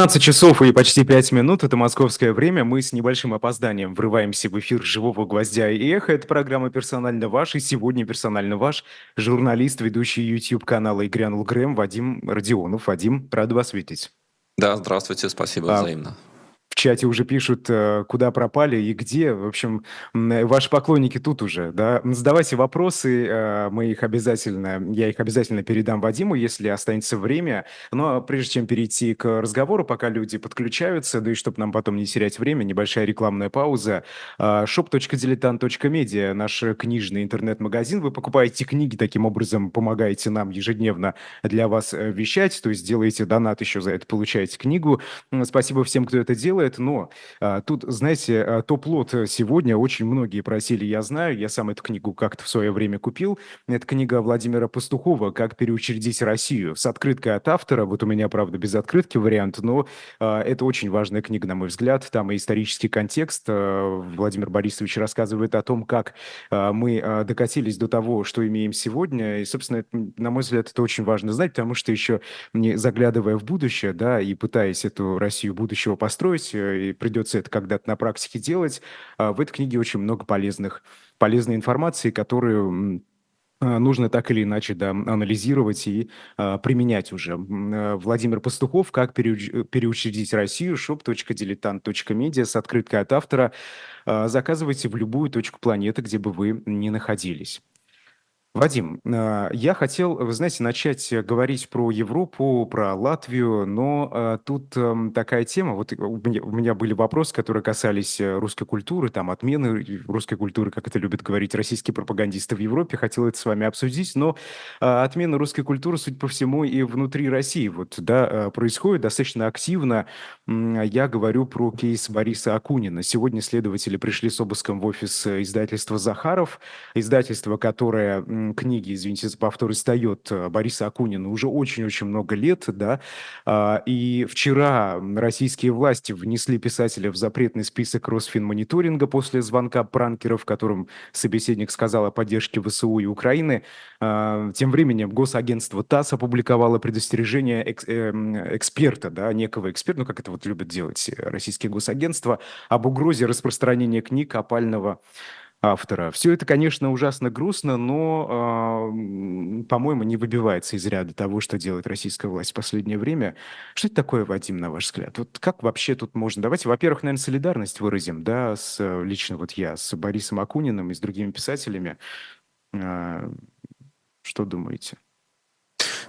15 часов и почти 5 минут, это московское время. Мы с небольшим опозданием врываемся в эфир «Живого гвоздя» и эхо. Это программа «Персонально ваш». И сегодня «Персонально ваш» журналист, ведущий YouTube-канала «И Грэм» Вадим Родионов. Вадим, рад вас видеть. Да, здравствуйте, спасибо а, взаимно в чате уже пишут, э, куда пропали и где. В общем, ваши поклонники тут уже, да. Задавайте вопросы, э, мы их обязательно, я их обязательно передам Вадиму, если останется время. Но прежде чем перейти к разговору, пока люди подключаются, да и чтобы нам потом не терять время, небольшая рекламная пауза. Э, shop.diletant.media, наш книжный интернет-магазин. Вы покупаете книги, таким образом помогаете нам ежедневно для вас вещать, то есть делаете донат еще за это, получаете книгу. Спасибо всем, кто это делает делает, но а, тут, знаете, а, топ-лот сегодня очень многие просили, я знаю, я сам эту книгу как-то в свое время купил. Это книга Владимира Пастухова «Как переучредить Россию» с открыткой от автора. Вот у меня, правда, без открытки вариант, но а, это очень важная книга, на мой взгляд. Там и исторический контекст. А, Владимир Борисович рассказывает о том, как а, мы а, докатились до того, что имеем сегодня. И, собственно, это, на мой взгляд, это очень важно знать, потому что еще не заглядывая в будущее, да, и пытаясь эту Россию будущего построить, делать, э, и придется это когда-то на практике делать. А в этой книге очень много полезных, полезной информации, которую а, нужно так или иначе да, анализировать и а, применять уже. Э, Владимир Пастухов «Как переучредить Россию» shop.diletant.media с открыткой от автора. Заказывайте в любую точку планеты, где бы вы ни находились. Вадим, а, я хотел, вы знаете, начать говорить про Европу, про Латвию, но а, тут такая тема, вот у меня, у меня были вопросы, которые касались э, русской культуры, там отмены русской культуры, как это любят говорить российские пропагандисты в Европе, хотел это с вами обсудить, но а, отмена русской культуры, судя по всему, и внутри России вот, да, происходит достаточно активно. Я говорю про кейс Бориса Акунина. Сегодня следователи пришли с обыском в офис издательства «Захаров», издательство, которое книги, извините за повтор, издает э, Бориса Акунина уже очень-очень много лет, да, а, и вчера российские власти внесли писателя в запретный список Росфинмониторинга после звонка пранкеров, в котором собеседник сказал о поддержке ВСУ и Украины. А, тем временем госагентство ТАСС опубликовало предостережение эм, эксперта, да, некого эксперта, ну, как это вот любят делать российские госагентства, об угрозе распространения книг опального автора. Все это, конечно, ужасно грустно, но, э, по-моему, не выбивается из ряда того, что делает российская власть в последнее время. Что это такое, Вадим, на ваш взгляд? Вот как вообще тут можно? Давайте, во-первых, наверное, солидарность выразим, да, с, лично вот я, с Борисом Акуниным и с другими писателями. Э, что думаете?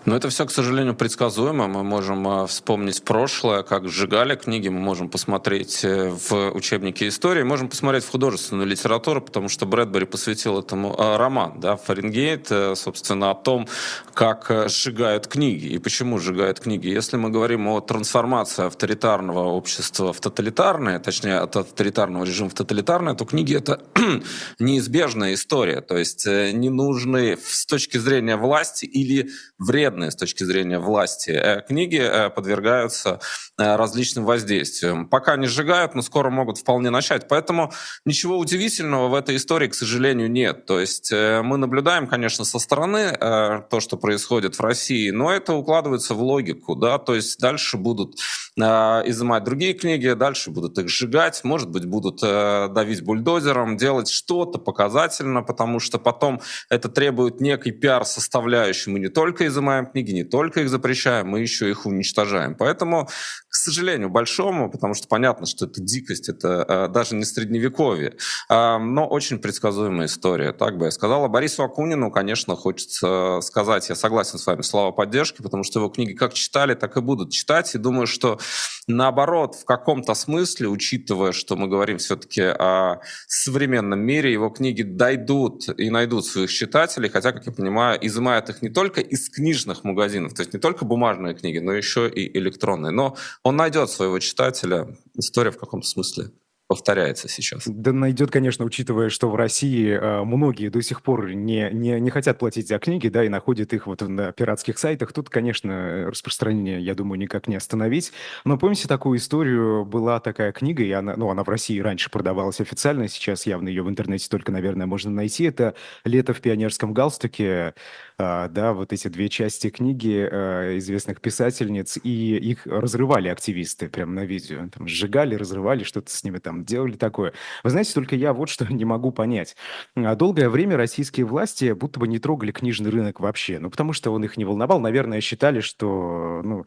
Но это все, к сожалению, предсказуемо. Мы можем а, вспомнить прошлое, как сжигали книги, мы можем посмотреть э, в учебнике истории, можем посмотреть в художественную литературу, потому что Брэдбери посвятил этому а, роман, да, Фаренгейт, э, собственно, о том, как э, сжигают книги и почему сжигают книги. Если мы говорим о трансформации авторитарного общества в тоталитарное, точнее, от авторитарного режима в тоталитарное, то книги — это неизбежная история. То есть не нужны с точки зрения власти или вред вредные с точки зрения власти э, книги э, подвергаются э, различным воздействиям. Пока не сжигают, но скоро могут вполне начать. Поэтому ничего удивительного в этой истории, к сожалению, нет. То есть мы наблюдаем, конечно, со стороны то, что происходит в России, но это укладывается в логику. Да? То есть дальше будут изымать другие книги, дальше будут их сжигать, может быть, будут давить бульдозером, делать что-то показательно, потому что потом это требует некой пиар-составляющей. Мы не только изымаем изымаем книги, не только их запрещаем, мы еще их уничтожаем. Поэтому, к сожалению, большому, потому что понятно, что это дикость, это э, даже не средневековье, э, но очень предсказуемая история, так бы я сказала. Борису Акунину, конечно, хочется сказать, я согласен с вами, слова поддержки, потому что его книги как читали, так и будут читать, и думаю, что наоборот, в каком-то смысле, учитывая, что мы говорим все-таки о современном мире, его книги дойдут и найдут своих читателей, хотя, как я понимаю, изымают их не только из книжных книжных магазинов. То есть не только бумажные книги, но еще и электронные. Но он найдет своего читателя. История в каком-то смысле повторяется сейчас. Да найдет, конечно, учитывая, что в России э, многие до сих пор не, не, не хотят платить за книги, да, и находят их вот на пиратских сайтах. Тут, конечно, распространение, я думаю, никак не остановить. Но помните такую историю? Была такая книга, и она, ну, она в России раньше продавалась официально, сейчас явно ее в интернете только, наверное, можно найти. Это «Лето в пионерском галстуке», э, да, вот эти две части книги э, известных писательниц, и их разрывали активисты прямо на видео. Там сжигали, разрывали, что-то с ними там делали такое. Вы знаете, только я вот что не могу понять. А, долгое время российские власти будто бы не трогали книжный рынок вообще. Ну, потому что он их не волновал. Наверное, считали, что ну,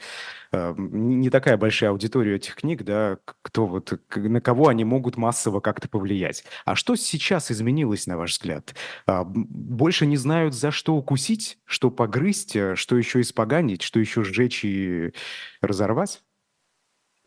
а, не такая большая аудитория этих книг, да, кто вот, на кого они могут массово как-то повлиять. А что сейчас изменилось, на ваш взгляд? А, больше не знают, за что укусить, что погрызть, э, что еще испоганить, что еще сжечь и разорвать?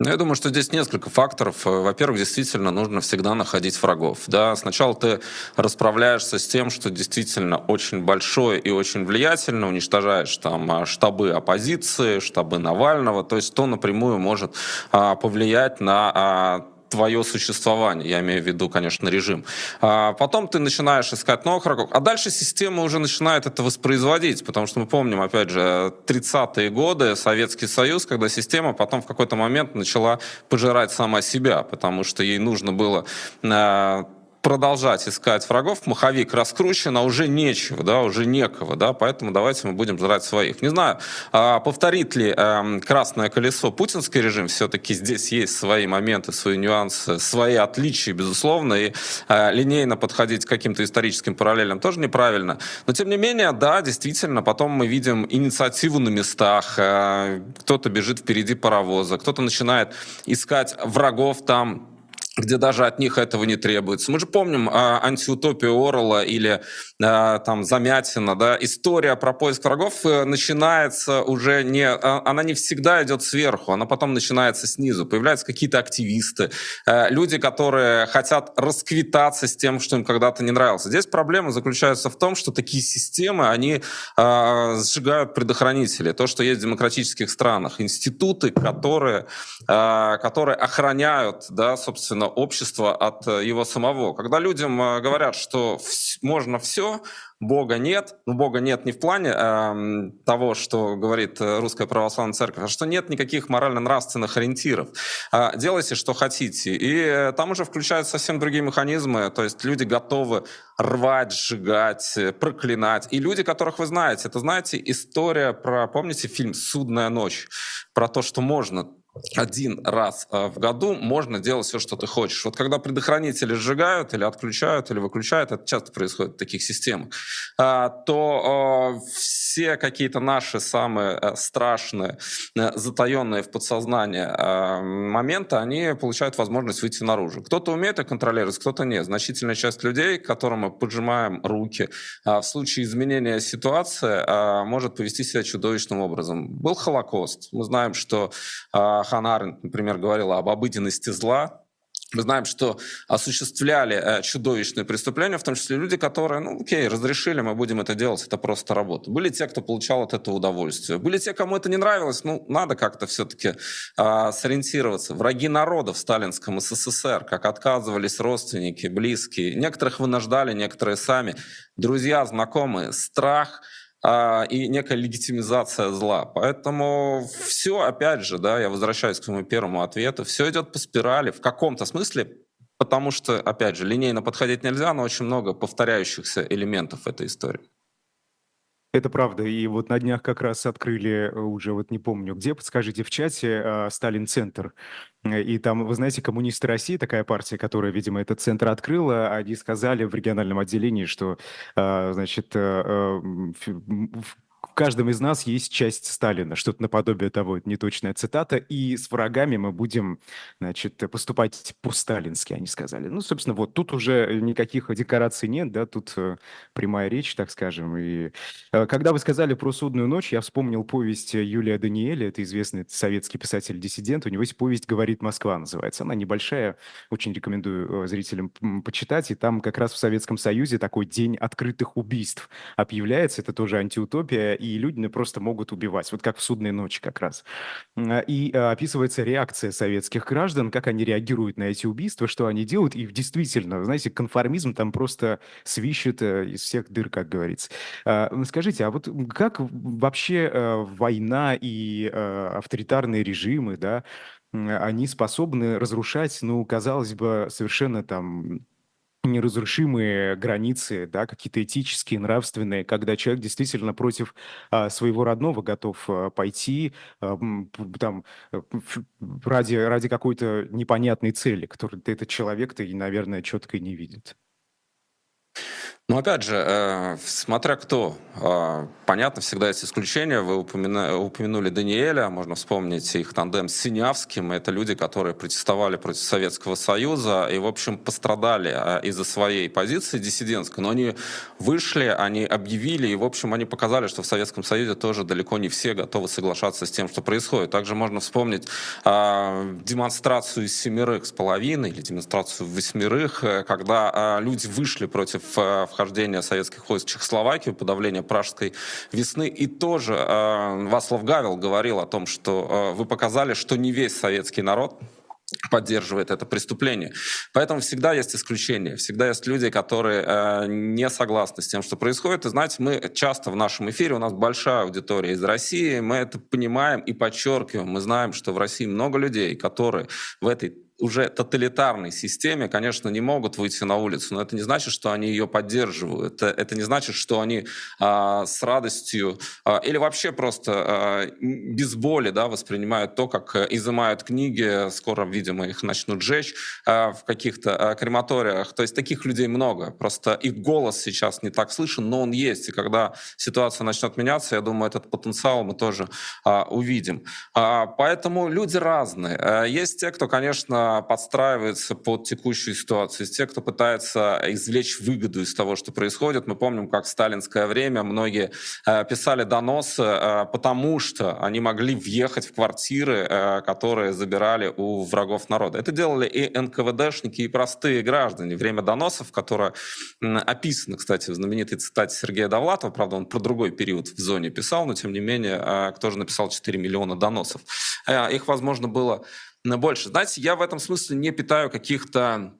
Ну, я думаю, что здесь несколько факторов. Э, во-первых, действительно нужно всегда находить врагов. Да? Сначала ты расправляешься с тем, что действительно очень большой и очень влиятельно, уничтожаешь там а, штабы оппозиции, штабы Навального, то есть то напрямую может а, повлиять на а, твое существование, я имею в виду, конечно, режим. А потом ты начинаешь искать новых врагов, а дальше система уже начинает это воспроизводить, потому что мы помним, опять же, 30-е годы, Советский Союз, когда система потом в какой-то момент начала пожирать сама себя, потому что ей нужно было а, продолжать искать врагов, маховик раскручен, а уже нечего, да, уже некого, да, поэтому давайте мы будем жрать своих. Не знаю, а повторит ли э, красное колесо путинский режим, все-таки здесь есть свои моменты, свои нюансы, свои отличия, безусловно, и э, линейно подходить к каким-то историческим параллелям тоже неправильно. Но, тем не менее, да, действительно, потом мы видим инициативу на местах, э, кто-то бежит впереди паровоза, кто-то начинает искать врагов там, где даже от них этого не требуется. Мы же помним а, антиутопию Орла или а, там Замятина, да, история про поиск врагов э, начинается уже не, а, она не всегда идет сверху, она потом начинается снизу. Появляются какие-то активисты, а, люди, которые хотят расквитаться с тем, что им когда-то не нравилось. Здесь проблема заключается в том, что такие системы, они а, сжигают предохранители. То, что есть в демократических странах, институты, которые, а, которые охраняют, да, собственно, общества от э, его самого. Когда людям э, говорят, что можно все, Бога нет, ну Бога нет не в плане э, того, что говорит э, Русская Православная Церковь, а что нет никаких морально-нравственных ориентиров. Э, делайте, что хотите. И там уже включаются совсем другие механизмы, то есть люди готовы рвать, сжигать, проклинать. И люди, которых вы знаете, это, знаете, история про, помните фильм «Судная ночь», про то, что можно один раз э, в году можно делать все, что ты хочешь. Вот когда предохранители сжигают или отключают, или выключают, это часто происходит в таких системах, э, то э, все какие-то наши самые страшные, затаенные в подсознании моменты, они получают возможность выйти наружу. Кто-то умеет это контролировать, кто-то нет. Значительная часть людей, которым мы поджимаем руки, в случае изменения ситуации может повести себя чудовищным образом. Был Холокост. Мы знаем, что Ханна Аренд, например, говорила об обыденности зла, мы знаем, что осуществляли э, чудовищные преступления, в том числе люди, которые, ну, окей, разрешили, мы будем это делать, это просто работа. Были те, кто получал от этого удовольствие. Были те, кому это не нравилось, ну, надо как-то все-таки э, сориентироваться. Враги народа в сталинском СССР, как отказывались родственники, близкие. Некоторых вынуждали, некоторые сами. Друзья, знакомые. Страх – а, и некая легитимизация зла. Поэтому все, опять же, да, я возвращаюсь к своему первому ответу, все идет по спирали в каком-то смысле, потому что, опять же, линейно подходить нельзя, но очень много повторяющихся элементов этой истории. Это правда. И вот на днях как раз открыли э, уже, вот не помню где, подскажите в чате, а, Сталин-центр. И там, вы знаете, коммунисты России, такая партия, которая, видимо, этот центр открыла, они сказали в региональном отделении, что, а, значит, э, э, в каждом из нас есть часть Сталина, что-то наподобие того, это неточная цитата, и с врагами мы будем, значит, поступать по-сталински, они сказали. Ну, собственно, вот тут уже никаких декораций нет, да, тут э, прямая речь, так скажем. И э, когда вы сказали про «Судную ночь», я вспомнил повесть Юлия Даниэля, это известный советский писатель-диссидент, у него есть повесть «Говорит Москва» называется. Она небольшая, очень рекомендую э, зрителям почитать, и там как раз в Советском Союзе такой день открытых убийств объявляется, это тоже антиутопия, и люди просто могут убивать, вот как в «Судной ночи» как раз. И описывается реакция советских граждан, как они реагируют на эти убийства, что они делают, и действительно, знаете, конформизм там просто свищет из всех дыр, как говорится. Скажите, а вот как вообще война и авторитарные режимы, да, они способны разрушать, ну, казалось бы, совершенно там неразрушимые границы, да, какие-то этические, нравственные, когда человек действительно против а, своего родного готов а, пойти а, там э, ради, ради какой-то непонятной цели, которую этот человек-то, наверное, четко не видит. Ну, опять же, э, смотря кто. Э, понятно, всегда есть исключения. Вы упомянули, Даниэля, можно вспомнить их тандем с Синявским. Это люди, которые протестовали против Советского Союза и, в общем, пострадали э, из-за своей позиции диссидентской. Но они вышли, они объявили, и, в общем, они показали, что в Советском Союзе тоже далеко не все готовы соглашаться с тем, что происходит. Также можно вспомнить демонстрацию семерых с половиной или демонстрацию восьмерых, когда люди вышли против вхождения советских войск в Чехословакию, подавление пражской весны. И тоже э, Васлав Гавел говорил о том, что э, вы показали, что не весь советский народ поддерживает это преступление. Поэтому всегда есть исключения, всегда есть люди, которые э, не согласны с тем, что происходит. И знаете, мы часто в нашем эфире, у нас большая аудитория из России, мы это понимаем и подчеркиваем. Мы знаем, что в России много людей, которые в этой уже тоталитарной системе, конечно, не могут выйти на улицу, но это не значит, что они ее поддерживают. Это, это не значит, что они а, с радостью а, или вообще просто а, без боли да, воспринимают то, как изымают книги, скоро, видимо, их начнут жечь а, в каких-то а, крематориях. То есть таких людей много. Просто их голос сейчас не так слышен, но он есть. И когда ситуация начнет меняться, я думаю, этот потенциал мы тоже а, увидим. А, поэтому люди разные. А, есть те, кто, конечно, подстраивается под текущую ситуацию. Из тех, кто пытается извлечь выгоду из того, что происходит. Мы помним, как в сталинское время многие э, писали доносы, э, потому что они могли въехать в квартиры, э, которые забирали у врагов народа. Это делали и НКВДшники, и простые граждане. Время доносов, которое описано, кстати, в знаменитой цитате Сергея Довлатова, правда, он про другой период в зоне писал, но тем не менее, кто же написал 4 миллиона доносов. Их, возможно, было больше. Знаете, я в этом смысле не питаю каких-то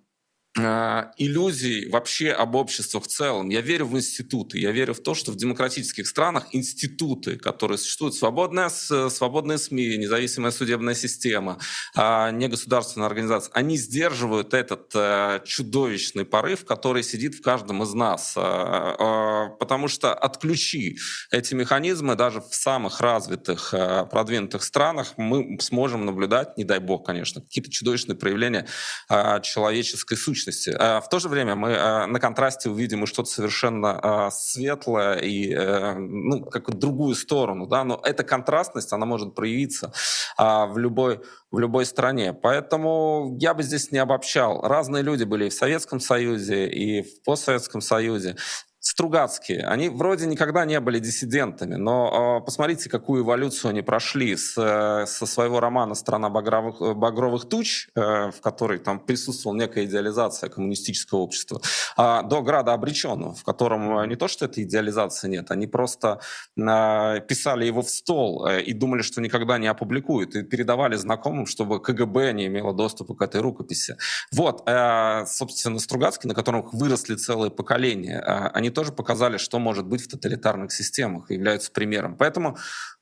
иллюзий вообще об обществе в целом. Я верю в институты, я верю в то, что в демократических странах институты, которые существуют, свободная, свободные СМИ, независимая судебная система, а, негосударственная организация, они сдерживают этот э, чудовищный порыв, который сидит в каждом из нас. А, потому что отключи эти механизмы даже в самых развитых, продвинутых странах, мы сможем наблюдать, не дай бог, конечно, какие-то чудовищные проявления человеческой сущности сущности. А в то же время мы а, на контрасте увидим и что-то совершенно а, светлое и э, ну, какую-то другую сторону. Да? Но эта контрастность, она может проявиться в любой в любой стране. Поэтому я бы здесь не обобщал. Разные люди были и в Советском Союзе, и в постсоветском Союзе. Стругацкие, они вроде никогда не были диссидентами, но э, посмотрите, какую эволюцию они прошли с, э, со своего романа «Страна багровых, багровых туч», э, в которой там присутствовала некая идеализация коммунистического общества, э, до «Града обреченного», в котором э, не то, что этой идеализации нет, они просто э, писали его в стол э, и думали, что никогда не опубликуют, и передавали знакомым, чтобы КГБ не имело доступа к этой рукописи. Вот, э, собственно, Стругацкие, на которых выросли целые поколения, э, они тоже показали, что может быть в тоталитарных системах, и являются примером. Поэтому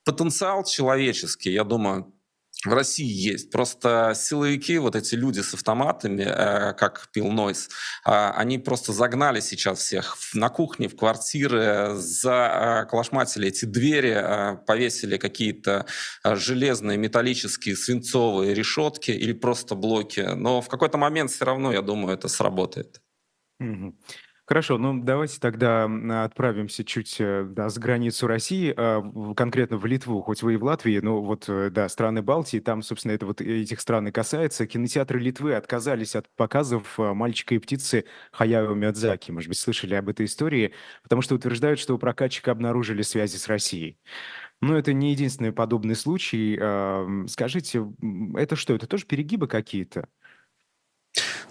потенциал человеческий, я думаю, в России есть. Просто силовики, вот эти люди с автоматами, э, как пил Нойс, э, они просто загнали сейчас всех на кухне, в квартиры, за э, эти двери, э, повесили какие-то э, железные, металлические, свинцовые решетки или просто блоки. Но в какой-то момент все равно, я думаю, это сработает. Mm-hmm. Хорошо, ну давайте тогда отправимся чуть э, да, с границу России, а, конкретно в Литву, хоть вы и в Латвии, но вот, э, да, страны Балтии, там, собственно, это вот этих стран и касается. Кинотеатры Литвы отказались от показов э, «Мальчика и птицы» Хаяо Миядзаки. Может быть, слышали об этой истории, потому что утверждают, что у прокатчика обнаружили связи с Россией. Но это не единственный подобный случай. Скажите, это что, это тоже перегибы какие-то?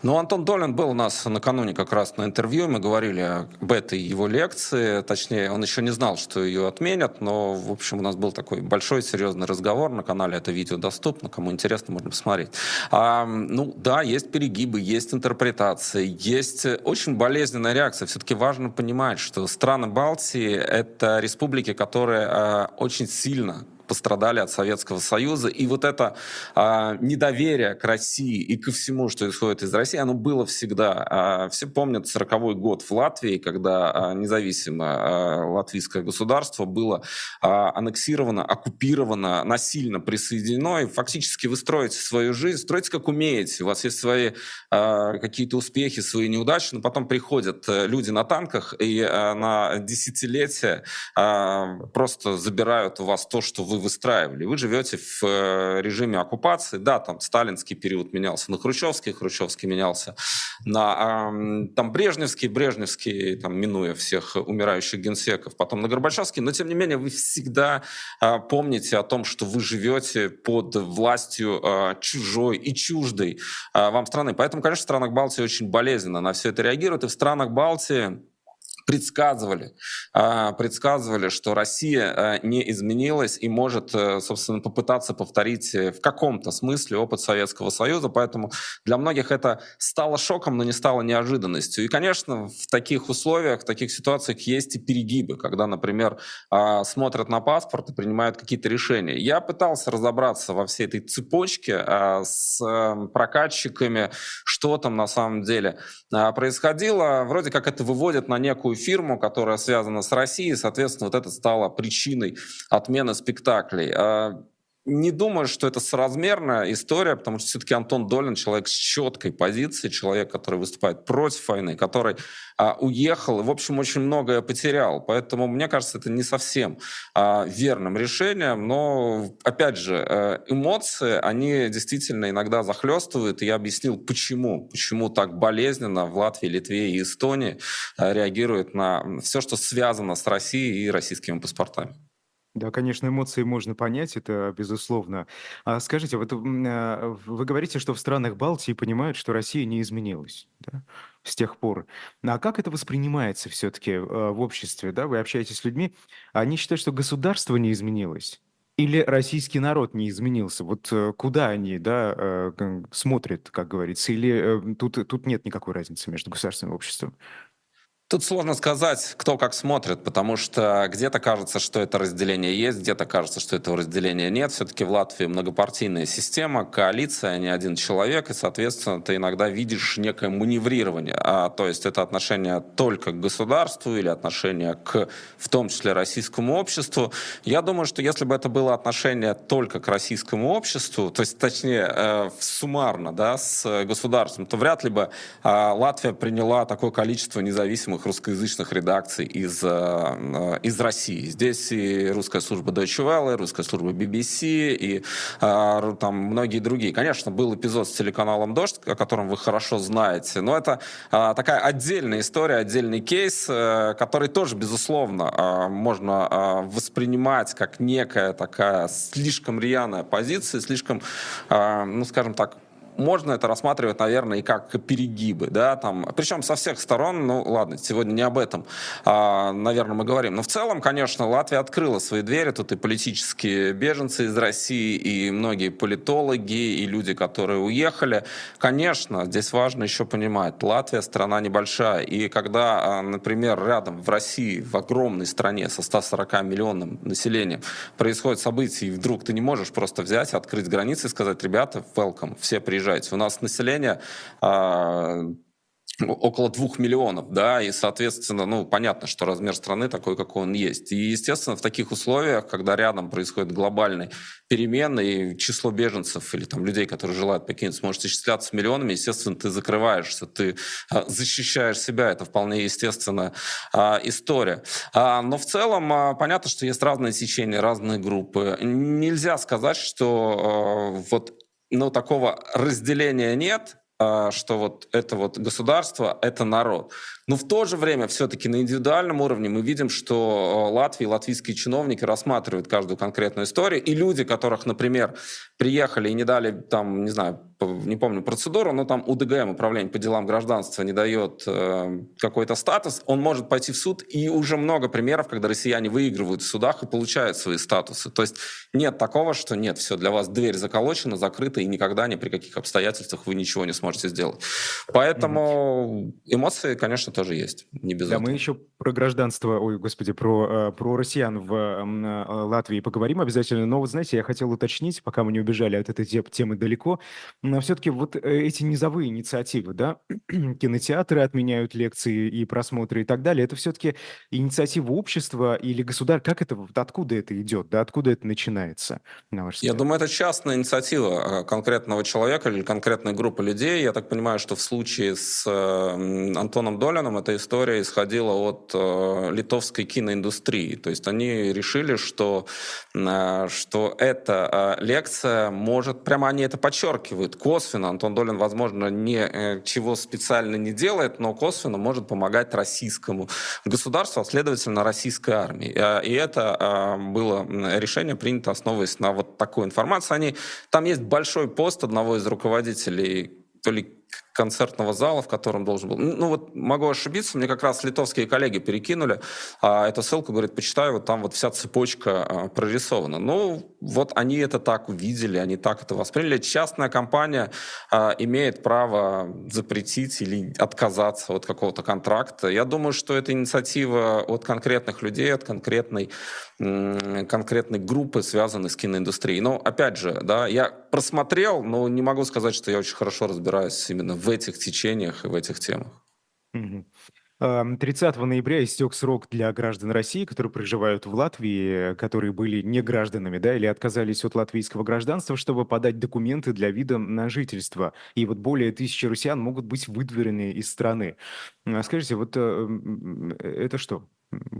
Ну, Антон Долин был у нас накануне как раз на интервью, мы говорили об этой его лекции, точнее, он еще не знал, что ее отменят, но, в общем, у нас был такой большой серьезный разговор на канале, это видео доступно, кому интересно, можно посмотреть. А, ну, да, есть перегибы, есть интерпретации, есть очень болезненная реакция. Все-таки важно понимать, что страны Балтии — это республики, которые а, очень сильно пострадали от Советского Союза. И вот это а, недоверие к России и ко всему, что исходит из России, оно было всегда. А, все помнят 40 год в Латвии, когда а, независимое а, латвийское государство было а, аннексировано, оккупировано, насильно присоединено. И фактически вы строите свою жизнь, строите как умеете. У вас есть свои а, какие-то успехи, свои неудачи, но потом приходят э, люди на танках и а, на десятилетия а, просто забирают у вас то, что вы вы выстраивали. Вы живете в э, режиме оккупации. Да, там сталинский период менялся на хрущевский, хрущевский менялся на там брежневский, брежневский, там, минуя всех умирающих генсеков, потом на Горбачевский. Но, тем не менее, вы всегда а, помните о том, что вы живете под властью а, чужой и чуждой а, вам страны. Поэтому, конечно, в странах Балтии очень болезненно на все это реагируют. И в странах Балтии предсказывали, а, предсказывали, что Россия а, не изменилась и может, э, собственно, попытаться повторить э, в каком-то смысле опыт Советского Союза. Поэтому для многих это стало шоком, но не стало неожиданностью. И, конечно, в таких условиях, в таких ситуациях есть и перегибы, когда, например, а, смотрят на паспорт и принимают какие-то решения. Я пытался разобраться во всей этой цепочке с э, прокатчиками, что там на самом деле происходило. Вроде как это выводит на некую некую фирму, которая связана с Россией, соответственно, вот это стало причиной отмены спектаклей. Не думаю, что это соразмерная история, потому что все-таки Антон Долин человек с четкой позицией, человек, который выступает против войны, который а, уехал и, в общем, очень многое потерял. Поэтому, мне кажется, это не совсем а, верным решением. Но, опять же, э, эмоции, они действительно иногда захлестывают. И я объяснил, почему. Почему так болезненно в Латвии, Литве и Эстонии а, реагируют на все, что связано с Россией и российскими паспортами. Да, конечно, эмоции можно понять, это безусловно. А скажите, вот а, вы говорите, что в странах Балтии понимают, что Россия не изменилась, да, с тех пор. А как это воспринимается все-таки а, в обществе, да? Вы общаетесь с людьми, они считают, что государство не изменилось, или российский народ не изменился? Вот э, куда они, да, э, смотрят, как говорится, или э, тут, тут нет никакой разницы между государством и обществом? Тут сложно сказать, кто как смотрит, потому что где-то кажется, что это разделение есть, где-то кажется, что этого разделения нет. Все-таки в Латвии многопартийная система, коалиция, а не один человек, и, соответственно, ты иногда видишь некое маневрирование. А, то есть это отношение только к государству или отношение к, в том числе, российскому обществу. Я думаю, что если бы это было отношение только к российскому обществу, то есть, точнее, э, суммарно, да, с государством, то вряд ли бы э, Латвия приняла такое количество независимых независимых русскоязычных редакций из, э, э, из России. Здесь и русская служба Deutsche Welle, русская служба BBC и э, там многие другие. Конечно, был эпизод с телеканалом «Дождь», о котором вы хорошо знаете, но это такая отдельная история, отдельный кейс, который тоже, безусловно, можно воспринимать как некая такая слишком рьяная позиция, слишком, ну, скажем так, можно это рассматривать, наверное, и как перегибы, да, там, причем со всех сторон, ну, ладно, сегодня не об этом, а, наверное, мы говорим, но в целом, конечно, Латвия открыла свои двери, тут и политические беженцы из России, и многие политологи, и люди, которые уехали, конечно, здесь важно еще понимать, Латвия страна небольшая, и когда, а, например, рядом в России, в огромной стране со 140 миллионным населением происходит событие, и вдруг ты не можешь просто взять, открыть границы и сказать, ребята, welcome, все приезжают, приезжать. У нас население а, около двух миллионов, да, и, соответственно, ну, понятно, что размер страны такой, какой он есть. И, естественно, в таких условиях, когда рядом происходит глобальный перемены, и число беженцев или там людей, которые желают покинуть, может исчисляться миллионами, естественно, ты закрываешься, ты а, защищаешь себя, это вполне естественная а, история. Но в целом понятно, что есть разные течения, разные группы. Нельзя сказать, что вот но такого разделения нет, а, что вот это вот государство, это народ. Но в то же время все-таки на индивидуальном уровне мы видим, что э, Латвии, латвийские чиновники рассматривают каждую конкретную историю, и люди, которых, например, приехали и не дали, там, не знаю, не помню процедуру, но там УДГМ, Управление по делам гражданства, не дает э, какой-то статус, он может пойти в суд, и уже много примеров, когда россияне выигрывают в судах и получают свои статусы. То есть нет такого, что нет, все, для вас дверь заколочена, закрыта, и никогда ни при каких обстоятельствах вы ничего не сможете сделать. Поэтому эмоции, конечно, тоже есть, не без да, этого. мы еще про гражданство, ой, господи, про, э, про россиян в э, Латвии поговорим обязательно, но вот знаете, я хотел уточнить, пока мы не убежали от этой темы далеко, но все-таки вот э, эти низовые инициативы, да, кинотеатры отменяют лекции и просмотры и так далее, это все-таки инициатива общества или государства, как это, откуда это идет, да, откуда это начинается, на ваш взгляд? Я думаю, это частная инициатива конкретного человека или конкретной группы людей. Я так понимаю, что в случае с Антоном Долином эта история исходила от литовской киноиндустрии. То есть они решили, что, что эта лекция может, прямо они это подчеркивают, косвенно. Антон Долин, возможно, ничего э, специально не делает, но косвенно может помогать российскому государству, а следовательно, российской армии. Э, и это э, было решение принято, основываясь на вот такой информации. Они, там есть большой пост одного из руководителей то ли концертного зала, в котором должен был. Ну вот могу ошибиться, мне как раз литовские коллеги перекинули а, эту ссылку, говорит, почитай, вот там вот вся цепочка а, прорисована. Ну вот они это так увидели, они так это восприняли. Частная компания а, имеет право запретить или отказаться от какого-то контракта. Я думаю, что это инициатива от конкретных людей, от конкретной конкретной группы, связанной с киноиндустрией. Но опять же, да, я просмотрел, но не могу сказать, что я очень хорошо разбираюсь именно в этих течениях и в этих темах. 30 ноября истек срок для граждан России, которые проживают в Латвии, которые были не гражданами, да, или отказались от латвийского гражданства, чтобы подать документы для вида на жительство. И вот более тысячи россиян могут быть выдворены из страны. А скажите, вот э, это что?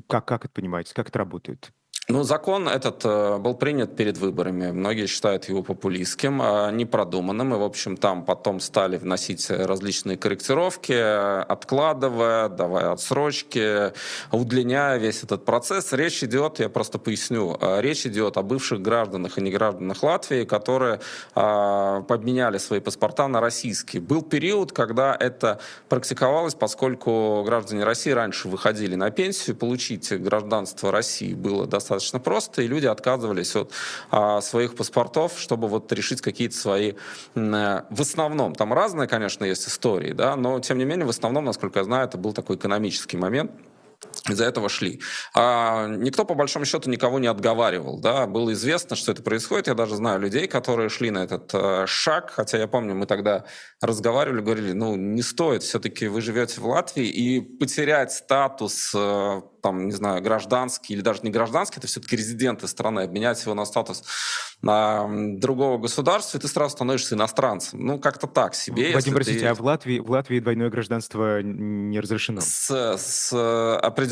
Как, как это понимаете? Как это работает? Ну, закон этот э, был принят перед выборами. Многие считают его популистским, э, непродуманным. И, в общем, там потом стали вносить различные корректировки, откладывая, давая отсрочки, удлиняя весь этот процесс. Речь идет, я просто поясню, э, речь идет о бывших гражданах и негражданах Латвии, которые поменяли свои паспорта на российские. Был период, когда это практиковалось, поскольку граждане России раньше выходили на пенсию, получить гражданство России было достаточно достаточно просто, и люди отказывались от а, своих паспортов, чтобы вот решить какие-то свои... Э, в основном, там разные, конечно, есть истории, да, но тем не менее, в основном, насколько я знаю, это был такой экономический момент, из-за этого шли. А никто, по большому счету, никого не отговаривал. Да? Было известно, что это происходит. Я даже знаю людей, которые шли на этот э, шаг. Хотя я помню, мы тогда разговаривали, говорили, ну, не стоит. Все-таки вы живете в Латвии, и потерять статус э, там, не знаю, гражданский или даже не гражданский, это все-таки резиденты страны, обменять его на статус на другого государства, и ты сразу становишься иностанцем. Ну, как-то так себе. Вадим, простите, ты... а в Латвии, в Латвии двойное гражданство не разрешено? С, с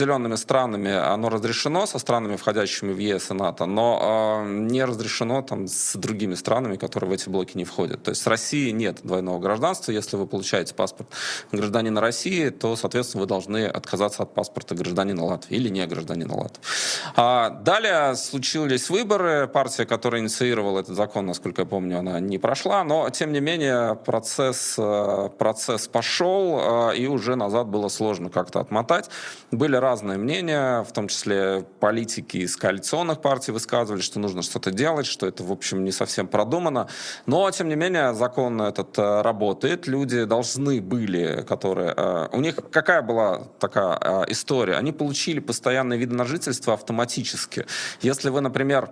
определенными странами оно разрешено, со странами, входящими в ЕС и НАТО, но э, не разрешено там с другими странами, которые в эти блоки не входят. То есть с Россией нет двойного гражданства. Если вы получаете паспорт гражданина России, то, соответственно, вы должны отказаться от паспорта гражданина Латвии или не гражданин Латвии. А далее случились выборы. Партия, которая инициировала этот закон, насколько я помню, она не прошла, но тем не менее процесс, э, процесс пошел, э, и уже назад было сложно как-то отмотать. Были разные мнения, в том числе политики из коалиционных партий высказывали, что нужно что-то делать, что это, в общем, не совсем продумано. Но, тем не менее, закон этот э, работает. Люди должны были, которые... У них какая была такая история? Они получили получили постоянный вид на жительство автоматически. Если вы, например,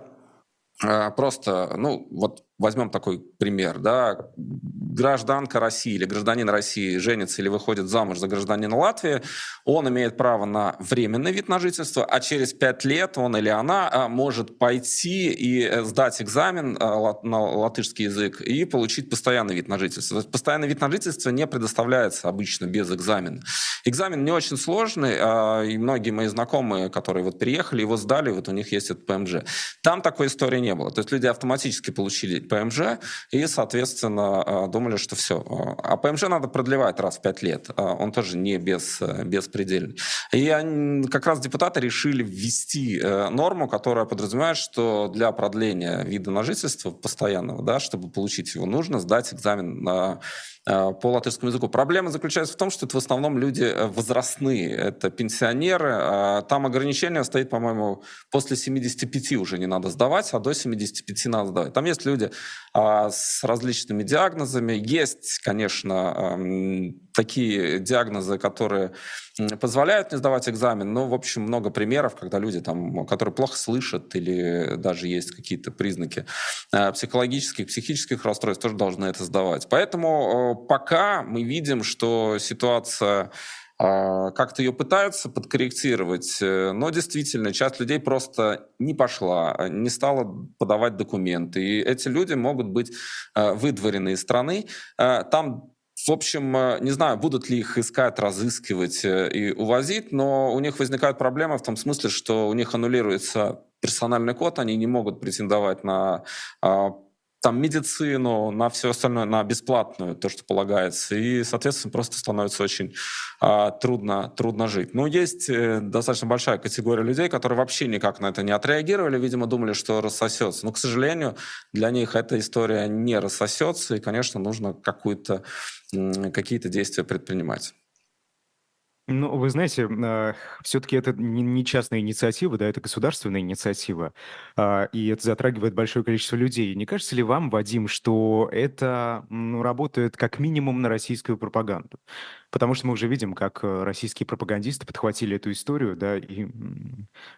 э, просто, ну, вот возьмем такой пример, да, гражданка России или гражданин России женится или выходит замуж за гражданина Латвии, он имеет право на временный вид на жительство, а через пять лет он или она а, может пойти и э, сдать экзамен а, на латышский язык и получить постоянный вид на жительство. Постоянный вид на жительство не предоставляется обычно без экзамена. Экзамен не очень сложный, а, и многие мои знакомые, которые вот приехали, его сдали, вот у них есть этот ПМЖ. Там такой истории не было. То есть люди автоматически получили ПМЖ и, соответственно, думаю, подумали, что все. А ПМЖ надо продлевать раз в пять лет. Он тоже не без, беспредельный. И они, как раз депутаты решили ввести норму, которая подразумевает, что для продления вида на жительство постоянного, да, чтобы получить его, нужно сдать экзамен на Э, по латышскому языку. Проблема заключается в том, что это в основном люди э, возрастные, это пенсионеры. А там ограничение стоит, по-моему, после 75 уже не надо сдавать, а до 75 надо сдавать. Там есть люди а, с различными диагнозами. Есть, конечно, такие диагнозы, которые позволяют не сдавать экзамен, но, в общем, много примеров, когда люди, там, которые плохо слышат или даже есть какие-то признаки э, психологических, психических расстройств, тоже должны это сдавать. Поэтому пока мы видим, что ситуация э, как-то ее пытаются подкорректировать, э, но действительно часть людей просто не пошла, не стала подавать документы. И эти люди могут быть выдворены из страны. Там в общем, э, не знаю, будут ли их искать, разыскивать э, и увозить, но у них возникают проблемы в том смысле, что у них аннулируется персональный код, они не могут претендовать на а, там медицину, на все остальное, на бесплатную, то, что полагается. И, соответственно, просто становится очень а, трудно, трудно жить. Но есть э, достаточно большая категория людей, которые вообще никак на это не отреагировали, видимо, думали, что рассосется. Но, к сожалению, для них эта история не рассосется, и, конечно, нужно какие-то действия предпринимать. Ну, вы знаете, а, все-таки это не частная инициатива, да, это государственная инициатива, а, и это затрагивает большое количество людей. Не кажется ли вам, Вадим, что это работает как минимум на российскую пропаганду? Потому что мы уже видим, как э, российские пропагандисты подхватили эту историю, да, и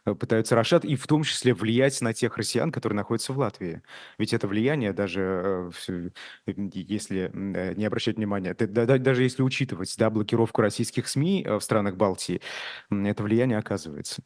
э, пытаются расшат, и в том числе влиять на тех россиян, которые находятся в Латвии. Ведь это влияние даже, э, если не обращать внимания, даже если учитывать, да, блокировку российских СМИ в странах Балтии, это влияние оказывается.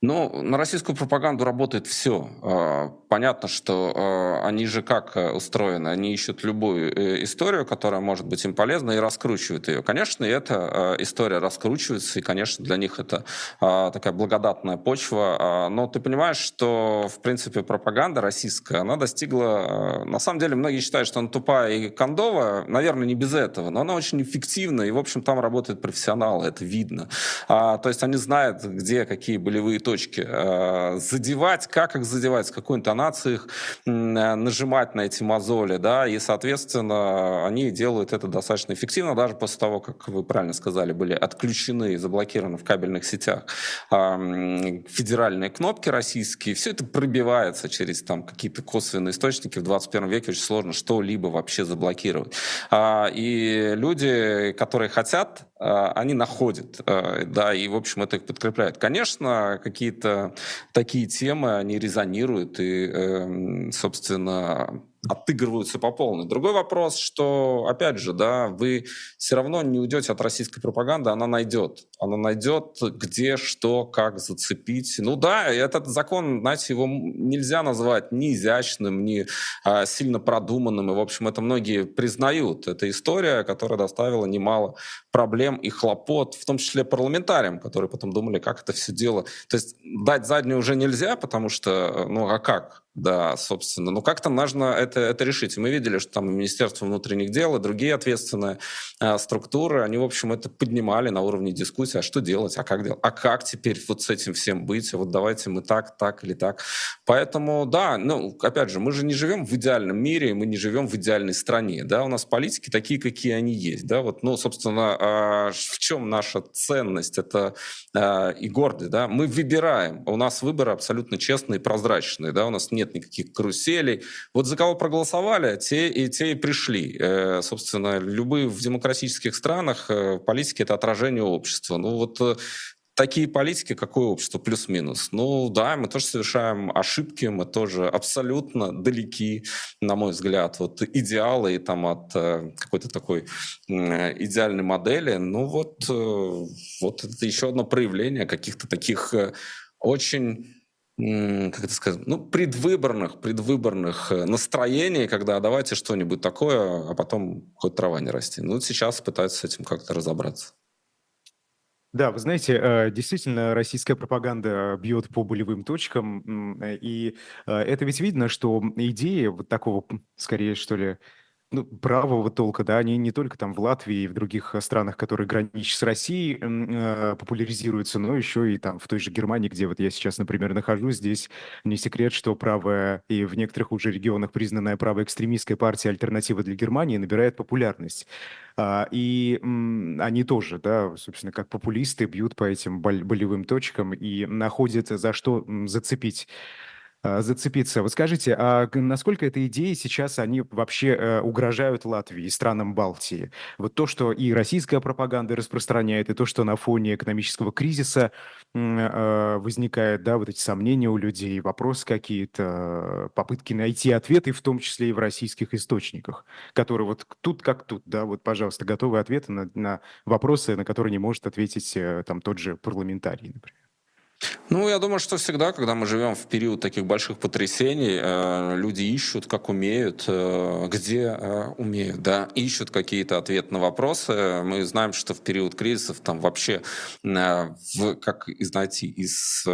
Ну, на российскую пропаганду работает все. А, понятно, что а, они же как э, устроены? Они ищут любую э, историю, которая может быть им полезна, и раскручивают ее. Конечно, и эта история раскручивается, и, конечно, для них это а, такая благодатная почва. Но ты понимаешь, что, в принципе, пропаганда российская, она достигла... На самом деле, многие считают, что она тупая и кондовая. Наверное, не без этого, но она очень эффективна, и, в общем, там работают профессионалы, это видно. То есть они знают, где какие болевые точки. Э, задевать, как их задевать, с какой интонацией их э, нажимать на эти мозоли, да, и, соответственно, они делают это достаточно эффективно, даже после того, как вы правильно сказали, были отключены и заблокированы в кабельных сетях федеральные кнопки российские, все это пробивается через там какие-то косвенные источники. В 21 веке очень сложно что-либо вообще заблокировать. А, и люди, которые хотят они находят, а, да, и, в общем, это их подкрепляет. Конечно, какие-то такие темы, они резонируют, и, эм, собственно, отыгрываются по полной. Другой вопрос, что, опять же, да, вы все равно не уйдете от российской пропаганды, она найдет. Она найдет, где, что, как зацепить. Ну да, этот закон, знаете, его нельзя назвать ни изящным, ни а, сильно продуманным, и, в общем, это многие признают. Это история, которая доставила немало проблем и хлопот, в том числе парламентариям, которые потом думали, как это все дело. То есть дать заднюю уже нельзя, потому что, ну а как? Да, собственно. Ну, как-то нужно это, это решить. Мы видели, что там Министерство внутренних дел, и другие ответственные э, структуры, они, в общем, это поднимали на уровне дискуссии, а что делать, а как делать, а как теперь вот с этим всем быть, а вот давайте мы так, так или так. Поэтому, да, ну, опять же, мы же не живем в идеальном мире, мы не живем в идеальной стране, да, у нас политики такие, какие они есть, да, вот, ну, собственно, э, в чем наша ценность, это э, и гордость, да, мы выбираем, у нас выборы абсолютно честные прозрачные, да, у нас нет нет никаких каруселей. Вот за кого проголосовали, те и те и пришли. Э, собственно, любые в демократических странах э, политики — это отражение общества. Ну вот э, такие политики, какое общество, плюс-минус. Ну да, мы тоже совершаем ошибки, мы тоже абсолютно далеки, на мой взгляд, от идеала и там от э, какой-то такой идеальной модели. Ну вот, э, вот это еще одно проявление каких-то таких очень как это сказать, ну, предвыборных, предвыборных настроений, когда давайте что-нибудь такое, а потом хоть трава не расти. Ну, сейчас пытаются с этим как-то разобраться. Да, вы знаете, э, действительно, российская пропаганда бьет по болевым точкам, и э, это ведь видно, что идеи вот такого, скорее, что ли, ну, правого толка, да, они не только там в Латвии и в других э, странах, которые граничат с Россией, э, популяризируются, но еще и там в той же Германии, где вот я сейчас, например, нахожусь, здесь не секрет, что правая и в некоторых уже регионах признанная правая экстремистская партия «Альтернатива для Германии» набирает популярность. А, и они тоже, да, собственно, как популисты бьют по этим болевым точкам и находят за что зацепить зацепиться. Вот скажите, а насколько эти идеи сейчас, они вообще э, угрожают Латвии и странам Балтии? Вот то, что и российская пропаганда распространяет, и то, что на фоне экономического кризиса э, возникает, да, вот эти сомнения у людей, вопросы какие-то, попытки найти ответы, в том числе и в российских источниках, которые вот тут как тут, да, вот, пожалуйста, готовые ответы на, на вопросы, на которые не может ответить э, там тот же парламентарий, например. Ну, я думаю, что всегда, когда мы живем в период таких больших потрясений, э, люди ищут, как умеют, э, где э, умеют, да, ищут какие-то ответы на вопросы. Мы знаем, что в период кризисов там вообще, в, как, знаете, из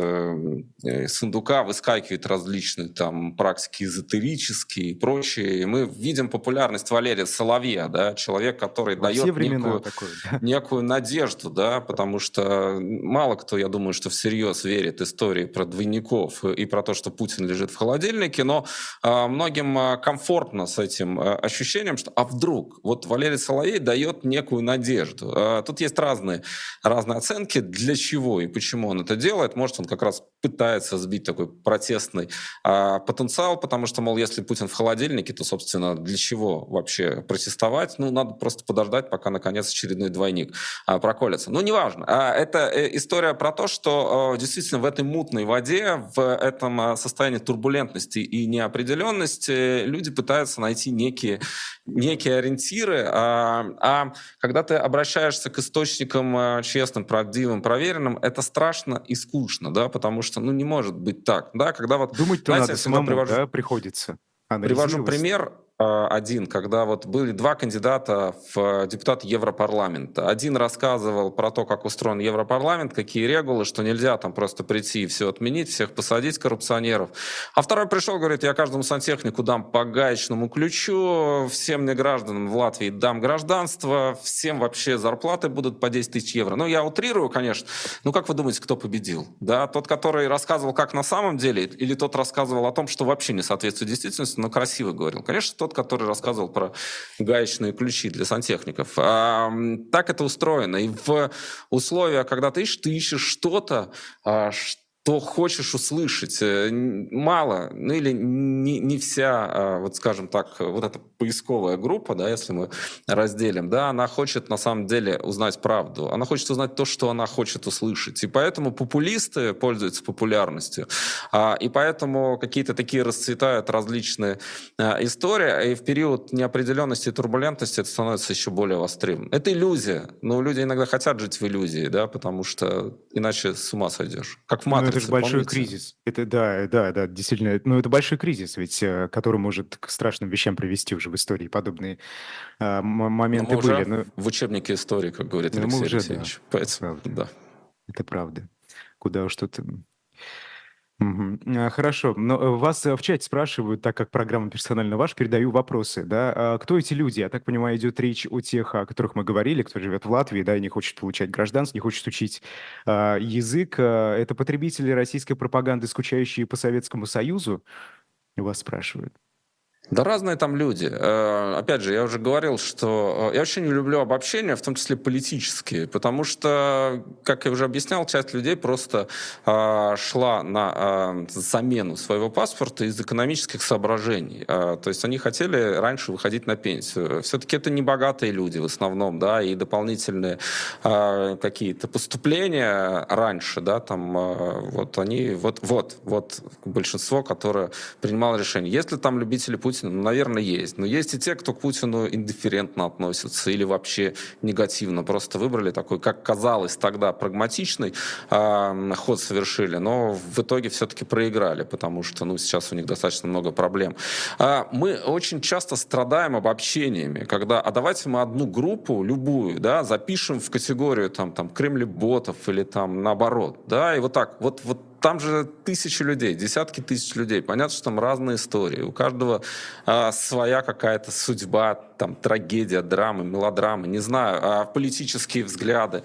сундука выскакивают различные там практики эзотерические и прочее. И мы видим популярность Валерия Соловья, да, человек, который Во дает некую, такое, да? некую надежду, да, потому что мало кто, я думаю, что всерьез всерьез верит истории про двойников и про то, что Путин лежит в холодильнике, но э, многим э, комфортно с этим э, ощущением, что а вдруг? Вот Валерий Соловей дает некую надежду. Тут есть разные, разные оценки, для чего и почему он это делает. Может, он как раз пытается сбить такой протестный потенциал, потому что, мол, если Путин в холодильнике, то, собственно, для чего вообще протестовать? Ну, надо просто подождать, пока, наконец, очередной двойник проколется. Ну, неважно. Это э, история про то, что э, действительно в этой мутной воде, в этом а, состоянии турбулентности и неопределенности люди пытаются найти некие, некие ориентиры. А, а когда ты обращаешься к источникам а, честным, правдивым, проверенным, это страшно и скучно, да, потому что, ну, не может быть так, да, когда вот... Думать-то надо самому, привожу, да, приходится. Привожу пример. Э, один, когда вот были два кандидата в депутат Европарламента. Один рассказывал про то, как устроен Европарламент, какие регулы, что нельзя там просто прийти и все отменить, всех посадить, коррупционеров. А второй пришел, говорит, я каждому сантехнику дам по гаечному ключу, всем мне гражданам в Латвии дам гражданство, всем вообще зарплаты будут по 10 тысяч евро. Ну, я утрирую, конечно. Ну, как вы думаете, кто победил? Да, тот, который рассказывал, как на самом деле, или тот рассказывал о том, что вообще не соответствует действительности, но красиво говорил? Конечно, тот, который рассказывал про гаечные ключи для сантехников. А, так это устроено. И в условиях, когда ты ищешь, ты ищешь что-то, а, что хочешь услышать. Э, мало, ну или не, не вся, а, вот скажем так, вот эта поисковая группа, да, если мы разделим, да, она хочет на самом деле узнать правду. Она хочет узнать то, что она хочет услышать. И поэтому популисты пользуются популярностью. А, и поэтому какие-то такие расцветают различные истории. И в период неопределенности и турбулентности это становится еще более востребованным. Это иллюзия. Но люди иногда хотят жить в иллюзии, да, потому что иначе с ума сойдешь. Как в матрице это же большой кризис. Это да, да, да, действительно. Ну, это большой кризис, ведь э, который может к страшным вещам привести уже в истории. Подобные а, моменты были. Но... В учебнике истории, как говорит Алексей уже, Алексеевич. Да. Поэтому, да. Это правда. Куда уж тут Мгм. Хорошо. Но э, вас э, в чате спрашивают, так как программа персонально ваша, передаю вопросы, да. А кто эти люди? Я так понимаю, идет речь о тех, о которых мы говорили, кто живет в Латвии, да, и не хочет получать гражданство, не хочет учить а, язык. А, Это потребители российской пропаганды, скучающие по Советскому Союзу? Вас спрашивают. Да разные там люди. Э, опять же, я уже говорил, что э, я вообще не люблю обобщения, в том числе политические, потому что, как я уже объяснял, часть людей просто э, шла на замену своего паспорта из экономических соображений. То есть они хотели раньше выходить на пенсию. Все-таки это не богатые люди в основном, да, и дополнительные какие-то поступления раньше, да, там вот они, вот, вот, вот большинство, которое принимало решение. Если там любители Путина Путина? Ну, наверное, есть. Но есть и те, кто к Путину индифферентно относятся или вообще негативно. Просто выбрали такой, как казалось тогда, прагматичный э, ход совершили, но в итоге все-таки проиграли, потому что ну, сейчас у них достаточно много проблем. А, мы очень часто страдаем обобщениями, когда, а давайте мы одну группу, любую, да, запишем в категорию там, там, кремлеботов или там наоборот, да, и вот так, вот, вот там же тысячи людей, десятки тысяч людей. Понятно, что там разные истории. У каждого а, своя какая-то судьба, там трагедия, драма, мелодрама, не знаю, а, политические взгляды.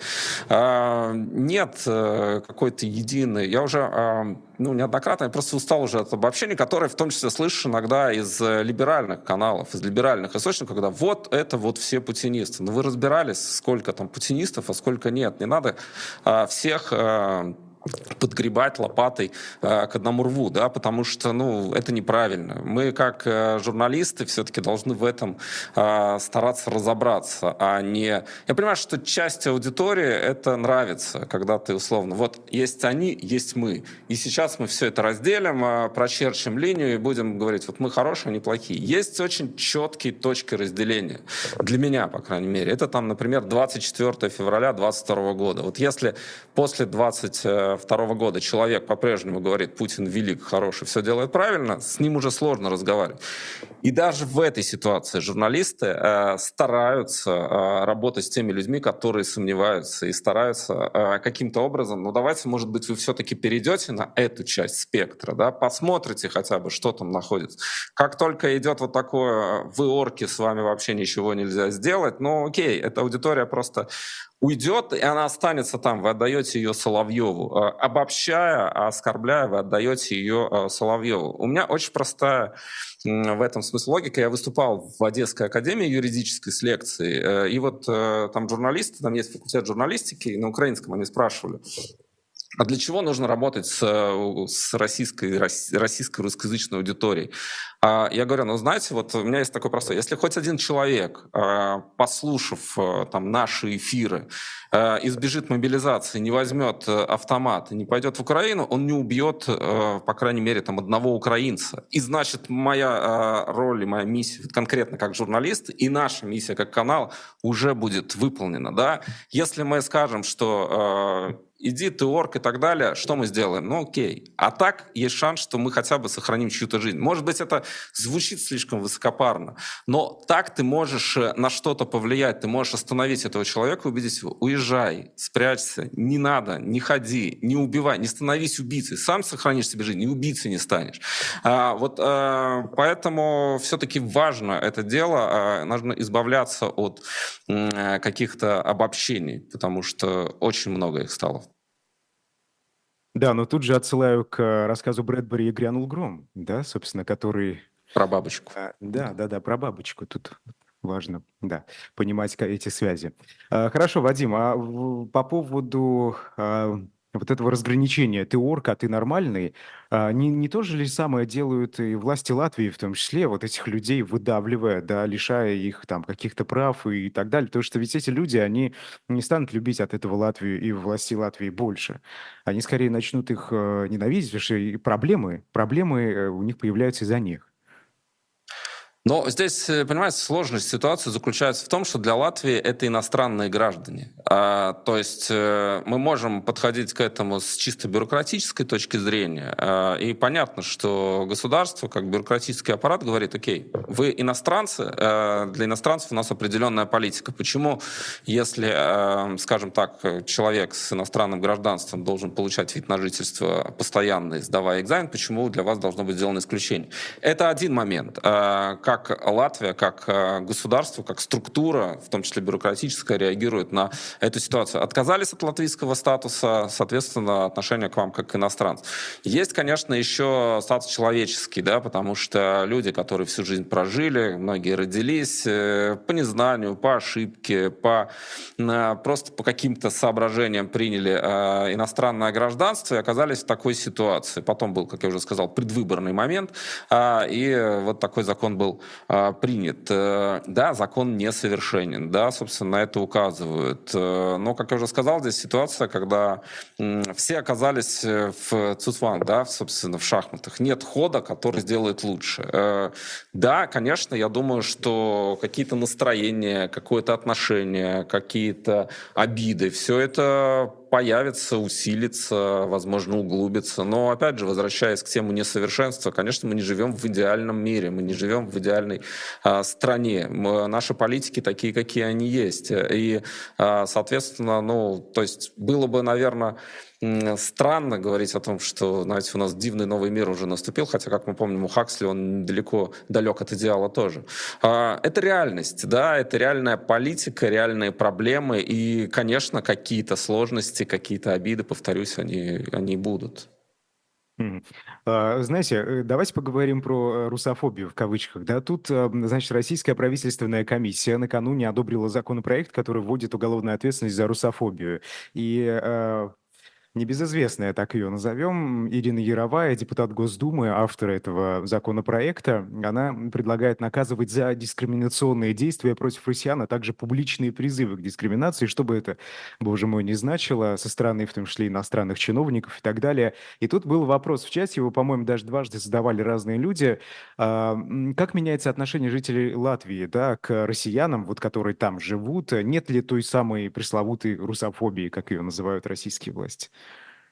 А, нет а, какой-то единой. Я уже а, ну, неоднократно, я просто устал уже от обобщения, которое в том числе слышишь иногда из э, либеральных каналов, из либеральных источников, когда вот это вот все путинисты. Но ну, вы разбирались, сколько там путинистов, а сколько нет. Не надо а, всех а, подгребать лопатой э, к одному рву, да, потому что, ну, это неправильно. Мы, как э, журналисты, все-таки должны в этом э, стараться разобраться, а не... Я понимаю, что часть аудитории это нравится, когда ты условно... Вот есть они, есть мы. И сейчас мы все это разделим, э, прочерчим линию и будем говорить, вот мы хорошие, они плохие. Есть очень четкие точки разделения. Для меня, по крайней мере. Это там, например, 24 февраля 2022 года. Вот если после 20 1992 года человек по-прежнему говорит, Путин велик, хороший, все делает правильно, с ним уже сложно разговаривать. И даже в этой ситуации журналисты э, стараются э, работать с теми людьми, которые сомневаются и стараются э, каким-то образом, ну давайте, может быть, вы все-таки перейдете на эту часть спектра, да, посмотрите хотя бы, что там находится. Как только идет вот такое, вы орки, с вами вообще ничего нельзя сделать, ну окей, эта аудитория просто уйдет, и она останется там. Вы отдаете ее Соловьеву. Э, обобщая, оскорбляя, вы отдаете ее э, Соловьеву. У меня очень простая в этом смысле логика. Я выступал в Одесской академии юридической с лекцией, э, и вот там журналисты, там есть факультет журналистики, на украинском они спрашивали, а для чего нужно работать с, с российской, российской русскоязычной аудиторией? А я говорю, ну знаете, вот у меня есть такой простой. Если хоть один человек, а, послушав а, там наши эфиры, а, избежит мобилизации, не возьмет э, автомат и не пойдет в Украину, он не убьет, э, по крайней мере, там одного украинца. И значит, моя роль и моя миссия конкретно как журналист и наша миссия как канал уже будет выполнена. Да? Если мы скажем, что иди ты орк и так далее, что мы сделаем? Ну окей. А так есть шанс, что мы хотя бы сохраним чью-то жизнь. Может быть, это звучит слишком высокопарно, но так ты можешь э, на что-то повлиять, ты можешь остановить этого человека, убедить его, уезжай, спрячься, не надо, не ходи, не убивай, не становись убийцей, сам сохранишь себе жизнь, ни убийцей не станешь. А, вот а, поэтому все-таки важно это дело, а, нужно избавляться от а, каких-то обобщений, потому что очень много их стало. Да, но тут же отсылаю к рассказу Брэдбери «И грянул гром», да, собственно, который... Про бабочку. А, да, да, да, про бабочку. Тут важно, да, понимать эти связи. А, хорошо, Вадим, а по поводу а, вот этого разграничения, ты орк, а ты нормальный, а не, не то же ли самое делают и власти Латвии в том числе, вот этих людей выдавливая, да, лишая их там каких-то прав и так далее, потому что ведь эти люди, они не станут любить от этого Латвию и власти Латвии больше. Они скорее начнут их э, ненавидеть, потому что проблемы, проблемы э, у них появляются из-за них. Но здесь, э, понимаете, сложность ситуации заключается в том, что для Латвии это иностранные граждане. А, то есть э, мы можем подходить к этому с чисто бюрократической точки зрения. А, и понятно, что государство, как бюрократический аппарат, говорит, окей, вы иностранцы, а, для иностранцев у нас определенная политика. Почему, если, а, скажем так, человек с иностранным гражданством должен получать вид на жительство постоянно, сдавая экзамен, почему для вас должно быть сделано исключение? Это один момент. А, как как Латвия, как э, государство, как структура, в том числе бюрократическая, реагирует на эту ситуацию. Отказались от латвийского статуса, соответственно, отношение к вам как к иностранцу. Есть, конечно, еще статус человеческий, да, потому что люди, которые всю жизнь прожили, многие родились э, по незнанию, по ошибке, по, просто по каким-то соображениям приняли э, иностранное гражданство и оказались в такой ситуации. Потом был, как я уже сказал, предвыборный момент, и вот такой закон был а, принят. Э, да, закон несовершенен, да, собственно, на это указывают. Э, но, как я уже сказал, здесь ситуация, когда все оказались э, в Цуцван, да, собственно, в шахматах. Нет хода, который сделает лучше. Да, конечно, я думаю, что какие-то настроения, какое-то отношение, какие-то обиды, все это появится, усилится, возможно, углубится. Но, опять же, возвращаясь к тему несовершенства, конечно, мы не живем в идеальном мире, мы не живем в идеальной а, стране. Мы, наши политики такие, какие они есть. И, а, соответственно, ну, то есть было бы, наверное, странно говорить о том, что, знаете, у нас дивный новый мир уже наступил, хотя, как мы помним, у Хаксли он далеко далек от идеала тоже. А, это реальность, да, это реальная политика, реальные проблемы, и, конечно, какие-то сложности, какие-то обиды, повторюсь, они, они будут. А, знаете, э, давайте поговорим про э, русофобию в кавычках. Да, тут, э, значит, российская правительственная комиссия накануне одобрила законопроект, который вводит уголовную ответственность за русофобию. И небезызвестная, так ее назовем, Ирина Яровая, депутат Госдумы, автор этого законопроекта, она предлагает наказывать за дискриминационные действия против россиян, а также публичные призывы к дискриминации, чтобы это, боже мой, не значило со стороны, в том числе иностранных чиновников и так далее. И тут был вопрос в чате, его, по-моему, даже дважды задавали разные люди. А, как меняется отношение жителей Латвии да, к россиянам, вот, которые там живут? Нет ли той самой пресловутой русофобии, как ее называют российские власти?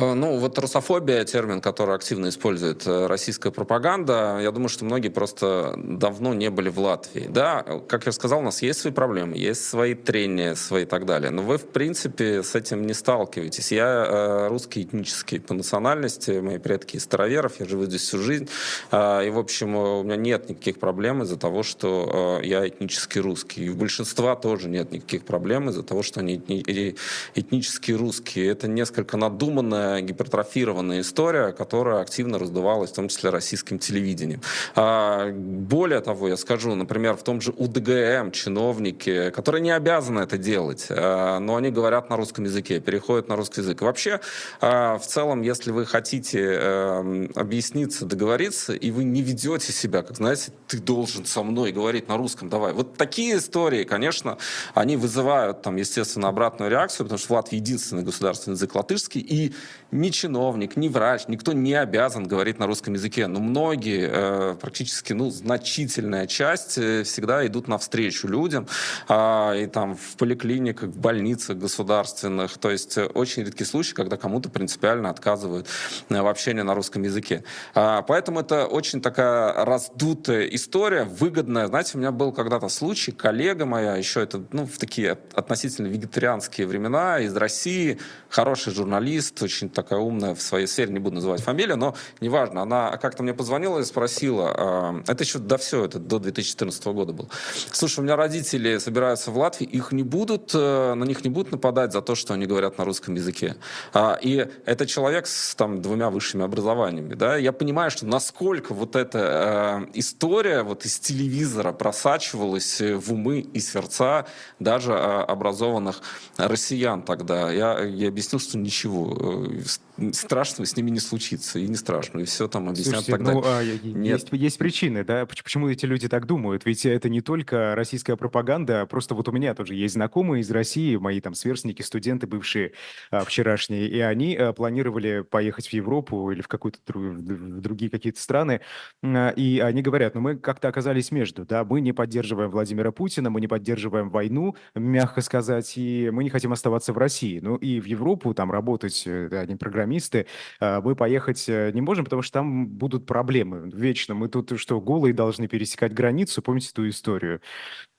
ну, вот русофобия, термин, который активно использует э, российская пропаганда, я думаю, что многие просто давно не были в Латвии. Да, как я сказал, у нас есть свои проблемы, есть свои трения, свои и так далее. Но вы, в принципе, с этим не сталкиваетесь. Я э, русский этнический по национальности, мои предки из староверов, я живу здесь всю жизнь. Э, и, в общем, у меня нет никаких проблем из-за того, что э, я этнически русский. И у большинства тоже нет никаких проблем из-за того, что они этни- этнически русские. Это несколько надуманное гипертрофированная история, которая активно раздувалась, в том числе российским телевидением. А, более того, я скажу, например, в том же УДГМ чиновники, которые не обязаны это делать, а, но они говорят на русском языке, переходят на русский язык. вообще, а, в целом, если вы хотите эм, объясниться, договориться, и вы не ведете себя, как, знаете, ты должен со мной говорить на русском, давай. Вот такие истории, конечно, они вызывают там, естественно, обратную реакцию, потому что в единственный государственный язык латышский, и ни чиновник, ни врач, никто не обязан говорить на русском языке. Но многие, э, практически ну, значительная часть э, всегда идут навстречу людям. А, и там в поликлиниках, в больницах государственных. То есть э, очень редкий случай, когда кому-то принципиально отказывают в общении на русском языке. А, поэтому это очень такая раздутая история, выгодная. Знаете, у меня был когда-то случай, коллега моя, еще это ну, в такие относительно вегетарианские времена, из России, хороший журналист, очень такая умная в своей сфере, не буду называть фамилию, но неважно, она как-то мне позвонила и спросила, а, это еще до все, это до 2014 года было. Слушай, у меня родители собираются в Латвии, их не будут, э, на них не будут нападать за то, что они говорят на русском языке. А, и это человек с там двумя высшими образованиями, да, я понимаю, что насколько вот эта э, история вот из телевизора просачивалась в умы и сердца даже э, образованных россиян тогда. Я, я объяснил, что ничего just страшного с ними не случится, и не страшно, и все там объяснят Слушайте, тогда. Ну, а, Нет. Есть, есть причины, да, почему эти люди так думают, ведь это не только российская пропаганда, просто вот у меня тоже есть знакомые из России, мои там сверстники, студенты бывшие а, вчерашние, и они а, планировали поехать в Европу или в какую-то в другие какие-то страны, а, и они говорят, ну мы как-то оказались между, да, мы не поддерживаем Владимира Путина, мы не поддерживаем войну, мягко сказать, и мы не хотим оставаться в России, ну и в Европу там работать, э, они программисты, а, мы поехать э, не можем, потому что там будут проблемы вечно. Мы тут что, голые должны пересекать границу, помните ту историю?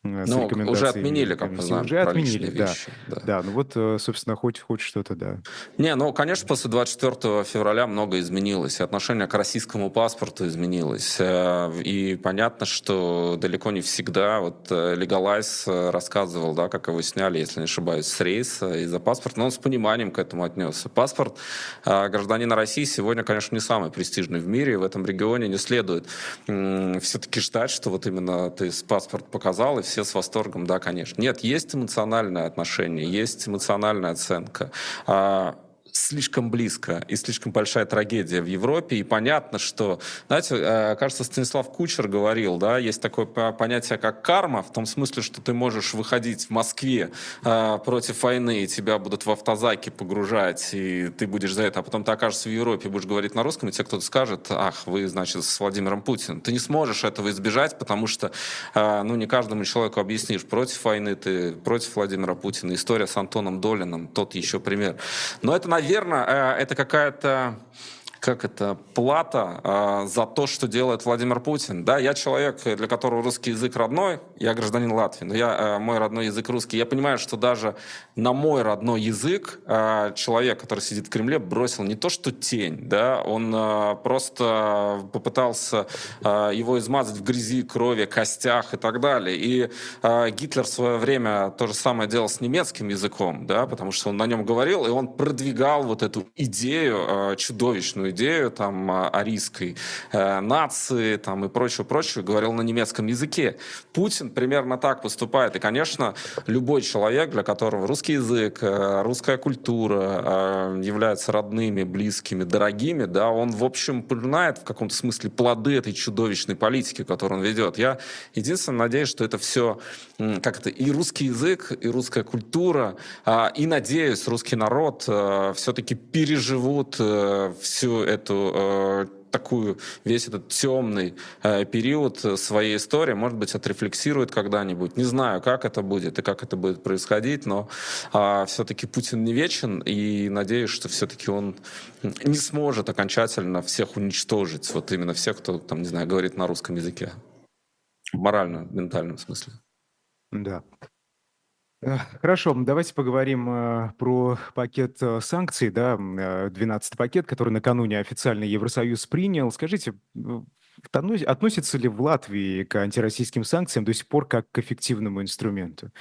Э, ну, уже отменили, как мы знаем, Уже отменили, да. Вещи, да. Да, ну вот, э, собственно, хоть, хоть что-то, да. Не, ну, конечно, после 24 февраля много изменилось. Отношение к российскому паспорту изменилось. Э, и понятно, что далеко не всегда. Вот Легалайз рассказывал, да, как его сняли, если не ошибаюсь, с рейса из-за паспорта. Но он с пониманием к этому отнесся. Паспорт гражданина России сегодня, конечно, не самый престижный в мире. В этом регионе не следует все-таки ждать, что вот именно ты паспорт показал, и все с восторгом, да, конечно. Нет, есть эмоциональное отношение, есть эмоциональная оценка. А, слишком близко и слишком большая трагедия в Европе. И понятно, что, знаете, э, кажется, Станислав Кучер говорил, да, есть такое понятие, как карма, в том смысле, что ты можешь выходить в Москве э, против войны, и тебя будут в автозаке погружать, и ты будешь за это, а потом ты окажешься в Европе, будешь говорить на русском, и тебе кто-то скажет, ах, вы, значит, с Владимиром Путиным. Ты не сможешь этого избежать, потому что, э, ну, не каждому человеку объяснишь, против войны ты, против Владимира Путина. История с Антоном Долиным, тот еще пример. Но это, наверное, э, это какая-то как это, плата э, за то, что делает Владимир Путин. Да, я человек, для которого русский язык родной, я гражданин Латвии, но я, э, мой родной язык русский. Я понимаю, что даже на мой родной язык э, человек, который сидит в Кремле, бросил не то что тень, да, он э, просто попытался э, его измазать в грязи, крови, костях и так далее. И э, Гитлер в свое время то же самое делал с немецким языком, да, потому что он на нем говорил, и он продвигал вот эту идею, э, чудовищную идею там э, арийской э, нации там и прочее, прочее, говорил на немецком языке. Путин примерно так поступает. И, конечно, любой человек, для которого русский язык, русская культура являются родными, близкими, дорогими, да, он, в общем, понимает в каком-то смысле плоды этой чудовищной политики, которую он ведет. Я единственное надеюсь, что это все как это и русский язык, и русская культура, а, и, надеюсь, русский народ э, все-таки переживут э, всю эту э, такую, весь этот темный э, период своей истории, может быть, отрефлексирует когда-нибудь. Не знаю, как это будет и как это будет происходить, но э, все-таки Путин не вечен, и надеюсь, что все-таки он не сможет окончательно всех уничтожить, вот именно всех, кто, там, не знаю, говорит на русском языке. Морально-ментальном смысле. Да. Э, хорошо, давайте поговорим э, про пакет э, санкций, да, 12-й пакет, который накануне официально Евросоюз принял. Скажите, относится ли в Латвии к антироссийским санкциям до сих пор как к эффективному инструменту?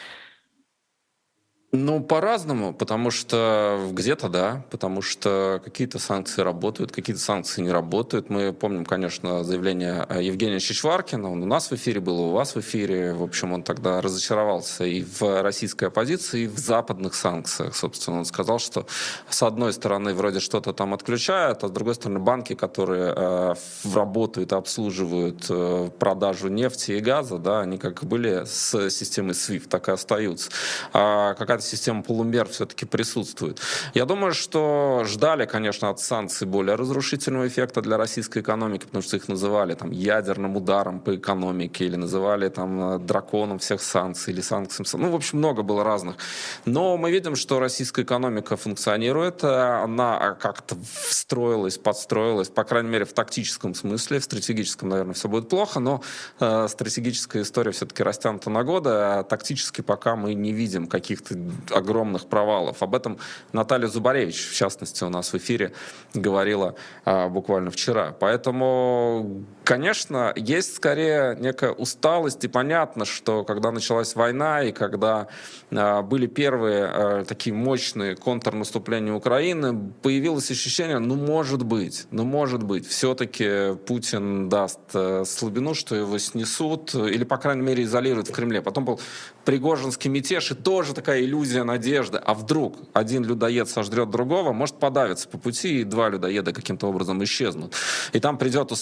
Ну, по-разному, потому что где-то да, потому что какие-то санкции работают, какие-то санкции не работают. Мы помним, конечно, заявление Евгения Чичваркина, он у нас в эфире был, у вас в эфире. В общем, он тогда разочаровался и в российской оппозиции, и в западных санкциях. Собственно, он сказал, что с одной стороны вроде что-то там отключают, а с другой стороны банки, которые э, работают обслуживают э, продажу нефти и газа, да, они как были с системой SWIFT, так и остаются. А какая какая-то система полумер все-таки присутствует. Я думаю, что ждали, конечно, от санкций более разрушительного эффекта для российской экономики, потому что их называли там ядерным ударом по экономике или называли там драконом всех санкций или санкциями. Ну, в общем, много было разных. Но мы видим, что российская экономика функционирует, она как-то встроилась, подстроилась, по крайней мере, в тактическом смысле, в стратегическом, наверное, все будет плохо, но э, стратегическая история все-таки растянута на годы, а тактически пока мы не видим каких-то огромных провалов. Об этом Наталья Зубаревич, в частности, у нас в эфире говорила а, буквально вчера. Поэтому, конечно, есть скорее некая усталость, и понятно, что когда началась война, и когда а, были первые а, такие мощные контрнаступления Украины, появилось ощущение, ну, может быть, ну, может быть, все-таки Путин даст а, слабину, что его снесут, или, по крайней мере, изолируют в Кремле. Потом был Пригожинский мятеж, и тоже такая иллюзия надежды, а вдруг один людоед сожрет другого, может подавиться по пути, и два людоеда каким-то образом исчезнут. И там придет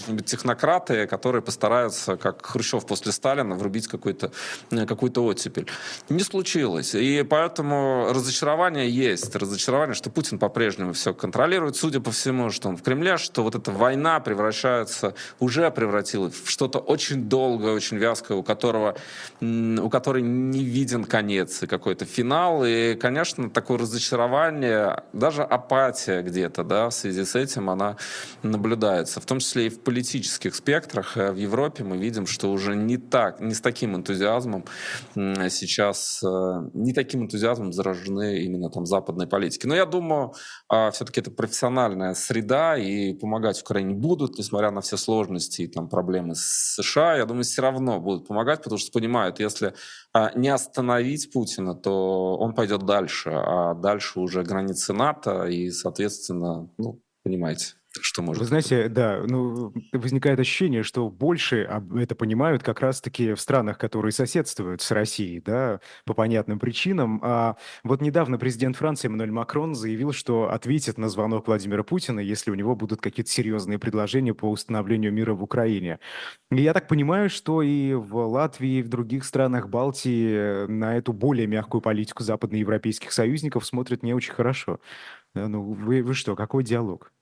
условные какие-нибудь технократы, которые постараются, как Хрущев после Сталина, врубить какой-то э, какую-то оттепель. Не случилось. И поэтому разочарование есть. Разочарование, что Путин по-прежнему все контролирует, судя по всему, что он в Кремле, что вот эта война превращается, уже превратилась в что-то очень долгое, очень вязкое, у которого, у которой не виден конец, и какой-то финал. И, конечно, такое разочарование, даже апатия где-то, да, в связи с этим она наблюдается. В том числе и в политических спектрах. Э, в Европе мы видим, что уже не так, не с таким энтузиазмом сейчас, э, не таким энтузиазмом заражены именно там западной политики. Но я думаю, а, все-таки это профессиональная среда, и помогать Украине будут, несмотря на все сложности и там проблемы с США. Я думаю, все равно будут помогать, потому что понимают, если а, не остановить Путина, то он пойдет дальше, а дальше уже границы НАТО, и, соответственно, ну, понимаете. Что может Вы знаете, да, ну, возникает ощущение, что больше это понимают как раз-таки в странах, которые соседствуют с Россией, да, по понятным причинам. А вот недавно президент Франции Эммануэль Макрон заявил, что ответит на звонок Владимира Путина, если у него будут какие-то серьезные предложения по установлению мира в Украине. И я так понимаю, что и в Латвии, и в других странах Балтии на эту более мягкую политику западноевропейских союзников смотрят не очень хорошо. Ну, вы, вы что, какой диалог?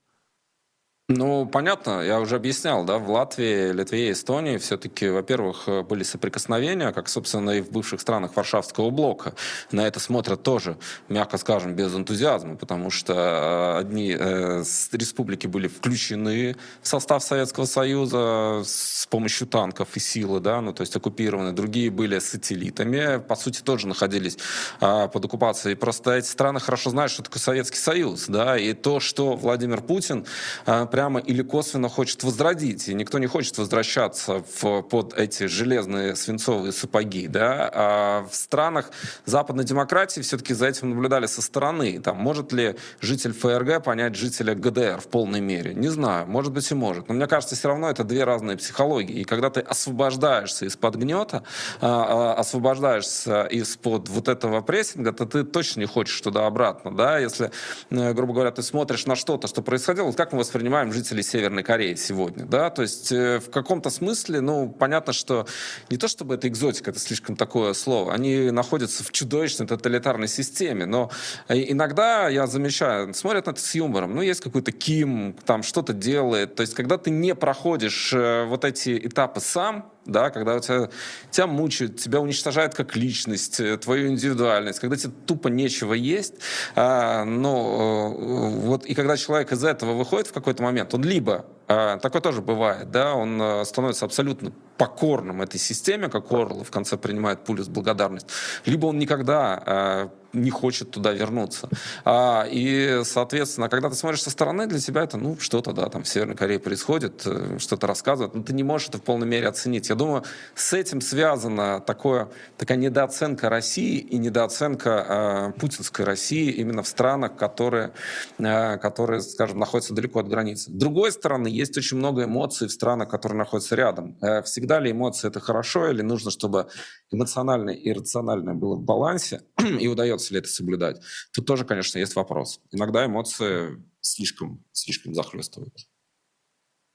Ну, понятно, я уже объяснял, да, в Латвии, Литве и Эстонии все-таки, во-первых, были соприкосновения, как, собственно, и в бывших странах Варшавского блока. На это смотрят тоже, мягко скажем, без энтузиазма, потому что э, одни э, республики были включены в состав Советского Союза с помощью танков и силы, да, ну, то есть оккупированы, другие были сателлитами, по сути, тоже находились э, под оккупацией. Просто эти страны хорошо знают, что такое Советский Союз, да, и то, что Владимир Путин э, прямо или косвенно хочет возродить. И никто не хочет возвращаться в, под эти железные свинцовые сапоги. Да? А в странах западной демократии все-таки за этим наблюдали со стороны. Там, может ли житель ФРГ понять жителя ГДР в полной мере? Не знаю. Может быть и может. Но мне кажется, все равно это две разные психологии. И когда ты освобождаешься из-под гнета, а, а, освобождаешься из-под вот этого прессинга, то ты точно не хочешь туда-обратно. Да? Если, э, грубо говоря, ты смотришь на что-то, что происходило, вот как мы воспринимаем называем жителей Северной Кореи сегодня, да, то есть э, в каком-то смысле, ну, понятно, что не то чтобы это экзотика, это слишком такое слово, они находятся в чудовищной тоталитарной системе, но э, иногда я замечаю, смотрят на это с юмором, ну, есть какой-то Ким, там что-то делает, то есть когда ты не проходишь э, вот эти этапы сам, да, когда тебя, тебя мучают, тебя уничтожают как личность, э, твою индивидуальность, когда тебе тупо нечего есть, а, ну, вот, и когда человек из этого выходит в какой-то момент, он либо, такое тоже бывает, да, он э, становится абсолютно покорным этой системе, как Орл в конце принимает пулю с благодарностью, либо он никогда а, не хочет туда вернуться. А, и, соответственно, когда ты смотришь со стороны, для тебя это, ну, что-то, да, там в Северной Корее происходит, э, что-то рассказывают, но ты не можешь это в полной мере оценить. Я думаю, с этим связана такое, такая недооценка России и недооценка э, путинской России именно в странах, которые, э, которые, скажем, находятся далеко от границы. С другой стороны, есть очень много эмоций в странах, которые находятся рядом. Э, всегда ли эмоции это хорошо или нужно, чтобы эмоциональное и рациональное было в балансе, и удается ли это соблюдать, тут тоже, конечно, есть вопрос. Иногда эмоции слишком, слишком захлестывают.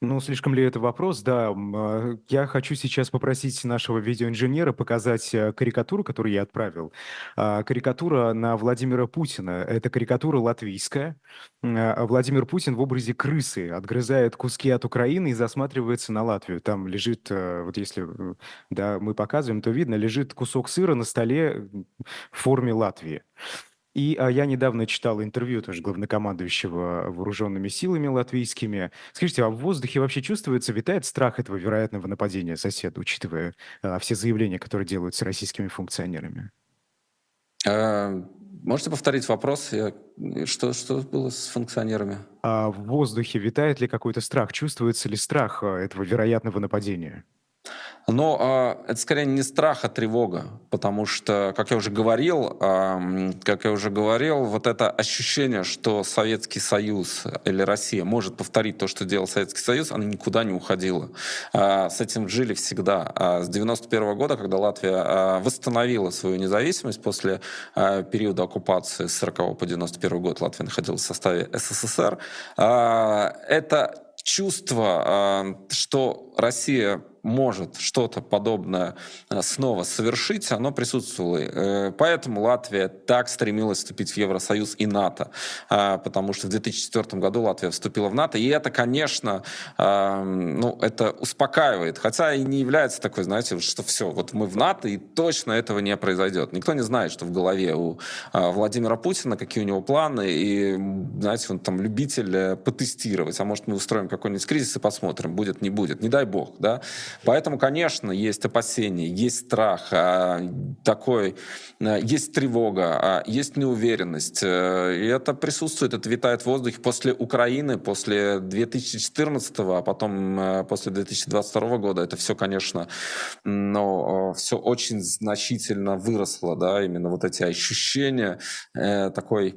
Ну, слишком ли это вопрос? Да, а, я хочу сейчас попросить нашего видеоинженера показать э, карикатуру, которую я отправил. А, карикатура на Владимира Путина. Это карикатура латвийская. А, Владимир Путин в образе крысы отгрызает куски от Украины и засматривается на Латвию. Там лежит, э, вот если да, мы показываем, то видно, лежит кусок сыра на столе в форме Латвии. И а, я недавно читал интервью тоже главнокомандующего вооруженными силами латвийскими. Скажите, а в воздухе вообще чувствуется, витает страх этого вероятного нападения соседа, учитывая а, все заявления, которые делаются российскими функционерами? А, можете повторить вопрос? Я... Что, что было с функционерами? А в воздухе витает ли какой-то страх? Чувствуется ли страх а, этого вероятного нападения? Но э, это скорее не страх, а тревога, потому что, как я уже говорил, как я уже говорил, вот это ощущение, что Советский Союз или Россия может повторить то, что делал Советский Союз, она никуда не уходила. С этим жили всегда. Э, с 91 -го года, когда Латвия э, восстановила свою независимость после периода оккупации с 40 по 91 год, Латвия находилась в составе СССР, это чувство, что Россия может что-то подобное э, снова совершить, оно присутствовало. Э, поэтому Латвия так стремилась вступить в Евросоюз и НАТО, э, потому что в 2004 году Латвия вступила в НАТО, и это, конечно, ну, это успокаивает, хотя и не является такой, знаете, что все, вот мы в НАТО, и точно этого не произойдет. Никто не знает, что в голове у Владимира Путина, какие у него планы, и, знаете, он там любитель потестировать, а может мы устроим какой-нибудь кризис и посмотрим, будет, не будет, не дай бог, да. Поэтому, конечно, есть опасения, есть страх, а, такой, а, есть тревога, а, есть неуверенность. Э, и это присутствует, это витает в воздухе после Украины, после 2014, а потом э, после 2022 года. Это все, конечно, но все очень значительно выросло, да, именно вот эти ощущения э, такой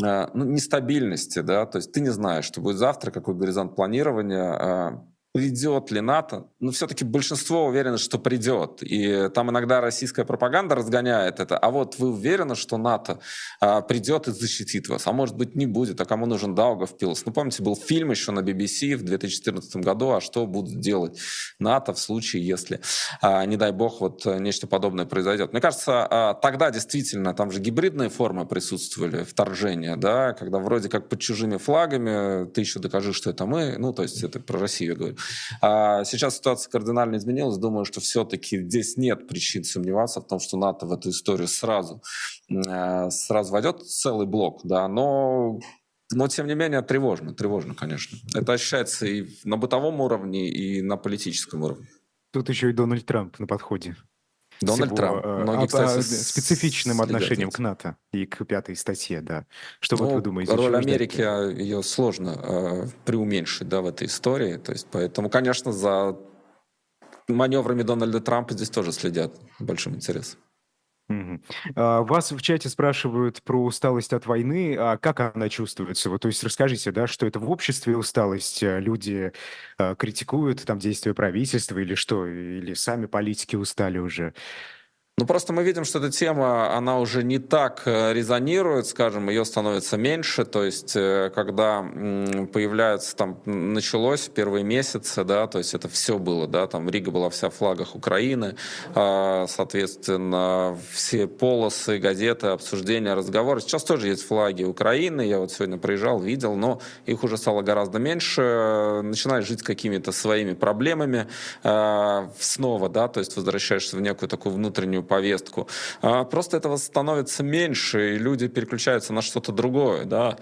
ну, нестабильности, да, то есть ты не знаешь, что будет завтра, какой горизонт планирования, придет ли НАТО, ну, все-таки большинство уверено, что придет. И там иногда российская пропаганда разгоняет это. А вот вы уверены, что НАТО а, придет и защитит вас? А может быть, не будет. А кому нужен Даугавпилс? Ну, помните, был фильм еще на BBC в 2014 году, а что будут делать НАТО в случае, если, а, не дай бог, вот нечто подобное произойдет. Мне кажется, а, тогда действительно, там же гибридные формы присутствовали, вторжения, да, когда вроде как под чужими флагами, ты еще докажи, что это мы, ну, то есть это про Россию я говорю. А сейчас ситуация кардинально изменилась. Думаю, что все-таки здесь нет причин сомневаться в том, что НАТО в эту историю сразу, э, сразу войдет целый блок, да, но но, тем не менее, тревожно, тревожно, конечно. Это ощущается и на бытовом уровне, и на политическом уровне. Тут еще и Дональд Трамп на подходе. Дональд Трамп. Э, Многие, об, кстати, специфичным отношением к НАТО и к пятой статье, да. Что ну, вот вы думаете? Роль Америки, ждать? ее сложно э, преуменьшить да, в этой истории. То есть, поэтому, конечно, за маневрами Дональда Трампа здесь тоже следят большим интересом. Угу. Вас в чате спрашивают про усталость от войны. А как она чувствуется? Вот, то есть расскажите, да, что это в обществе усталость? А люди а, критикуют там действия правительства или что? Или сами политики устали уже? Ну, просто мы видим, что эта тема, она уже не так э, резонирует, скажем, ее становится меньше, то есть э, когда появляются, там, началось первые месяцы, да, то есть это все было, да, там Рига была вся в флагах Украины, а, соответственно, все полосы, газеты, обсуждения, разговоры. Сейчас тоже есть флаги Украины, я вот сегодня приезжал, видел, но их уже стало гораздо меньше, начинаешь жить какими-то своими проблемами а, снова, да, то есть возвращаешься в некую такую внутреннюю повестку. А просто этого становится меньше, и люди переключаются на что-то другое, да.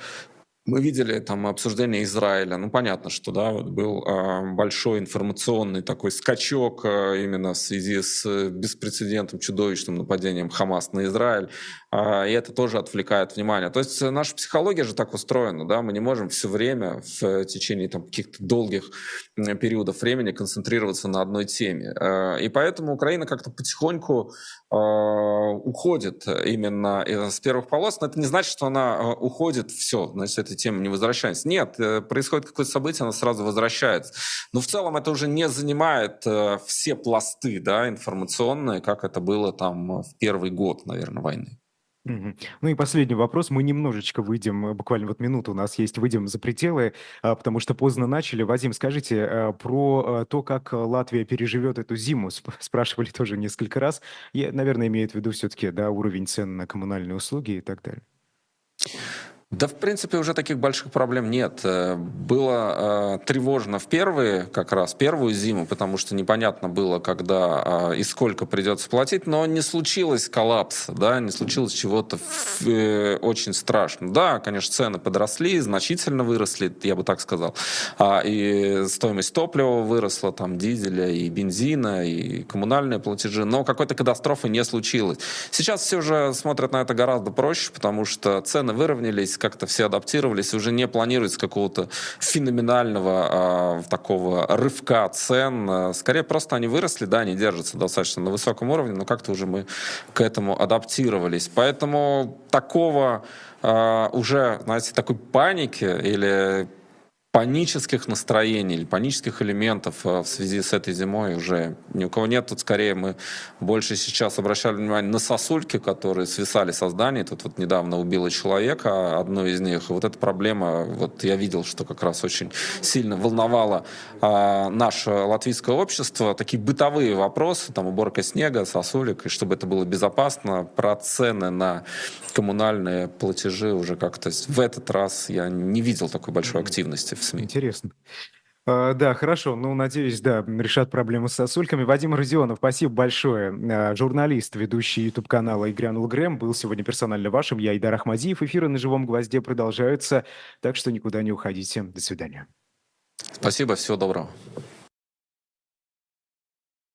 Мы видели там обсуждение Израиля. Ну, понятно, что да, вот был э, большой информационный такой скачок э, именно в связи с беспрецедентным чудовищным нападением Хамас на Израиль. Э, и это тоже отвлекает внимание. То есть наша психология же так устроена, да, мы не можем все время в течение там каких-то долгих периодов времени концентрироваться на одной теме. Э, и поэтому Украина как-то потихоньку э, уходит именно с первых полос, но это не значит, что она э, уходит все, значит, это тему не возвращаемся. Нет, э, происходит какое-то событие, она сразу возвращается. Но в целом это уже не занимает э, все пласты да, информационные, как это было там в первый год, наверное, войны. Ну и последний вопрос. Мы немножечко выйдем, э, буквально вот минуту у нас есть, выйдем за пределы, а, потому что поздно начали. Вадим, скажите про то, как Латвия переживет эту зиму. Спрашивали тоже несколько раз. Я, наверное, имеют в виду все-таки да, уровень цен на коммунальные услуги и так далее. Да, в принципе, уже таких больших проблем нет. Э, было э, тревожно в первые, как раз первую зиму, потому что непонятно было, когда э, и сколько придется платить, но не случилось коллапса, да, не случилось чего-то э, очень страшного. Да, конечно, цены подросли, значительно выросли, я бы так сказал, а, и стоимость топлива выросла, там, дизеля и бензина, и коммунальные платежи, но какой-то катастрофы не случилось. Сейчас все же смотрят на это гораздо проще, потому что цены выровнялись, как-то все адаптировались, уже не планируется какого-то феноменального э, такого рывка цен. Скорее просто они выросли, да, они держатся достаточно на высоком уровне, но как-то уже мы к этому адаптировались. Поэтому такого э, уже, знаете, такой паники или панических настроений или панических элементов э, в связи с этой зимой уже ни у кого нет. Тут скорее мы больше сейчас обращали внимание на сосульки, которые свисали со зданий. Тут вот недавно убило человека, одну из них. И вот эта проблема, вот я видел, что как раз очень сильно волновала а, наше латвийское общество. Такие бытовые вопросы, там уборка снега, сосулек, и чтобы это было безопасно. Про цены на коммунальные платежи уже как-то в этот раз я не видел такой большой активности в СМИ. Интересно. А, да, хорошо. Ну, надеюсь, да, решат проблему с сосульками. Вадим Родионов, спасибо большое. А, журналист, ведущий YouTube-канала «И грянул Грэм», был сегодня персонально вашим. Я Идар Ахмадиев. Эфиры на «Живом гвозде» продолжаются, так что никуда не уходите. До свидания. Спасибо, всего доброго.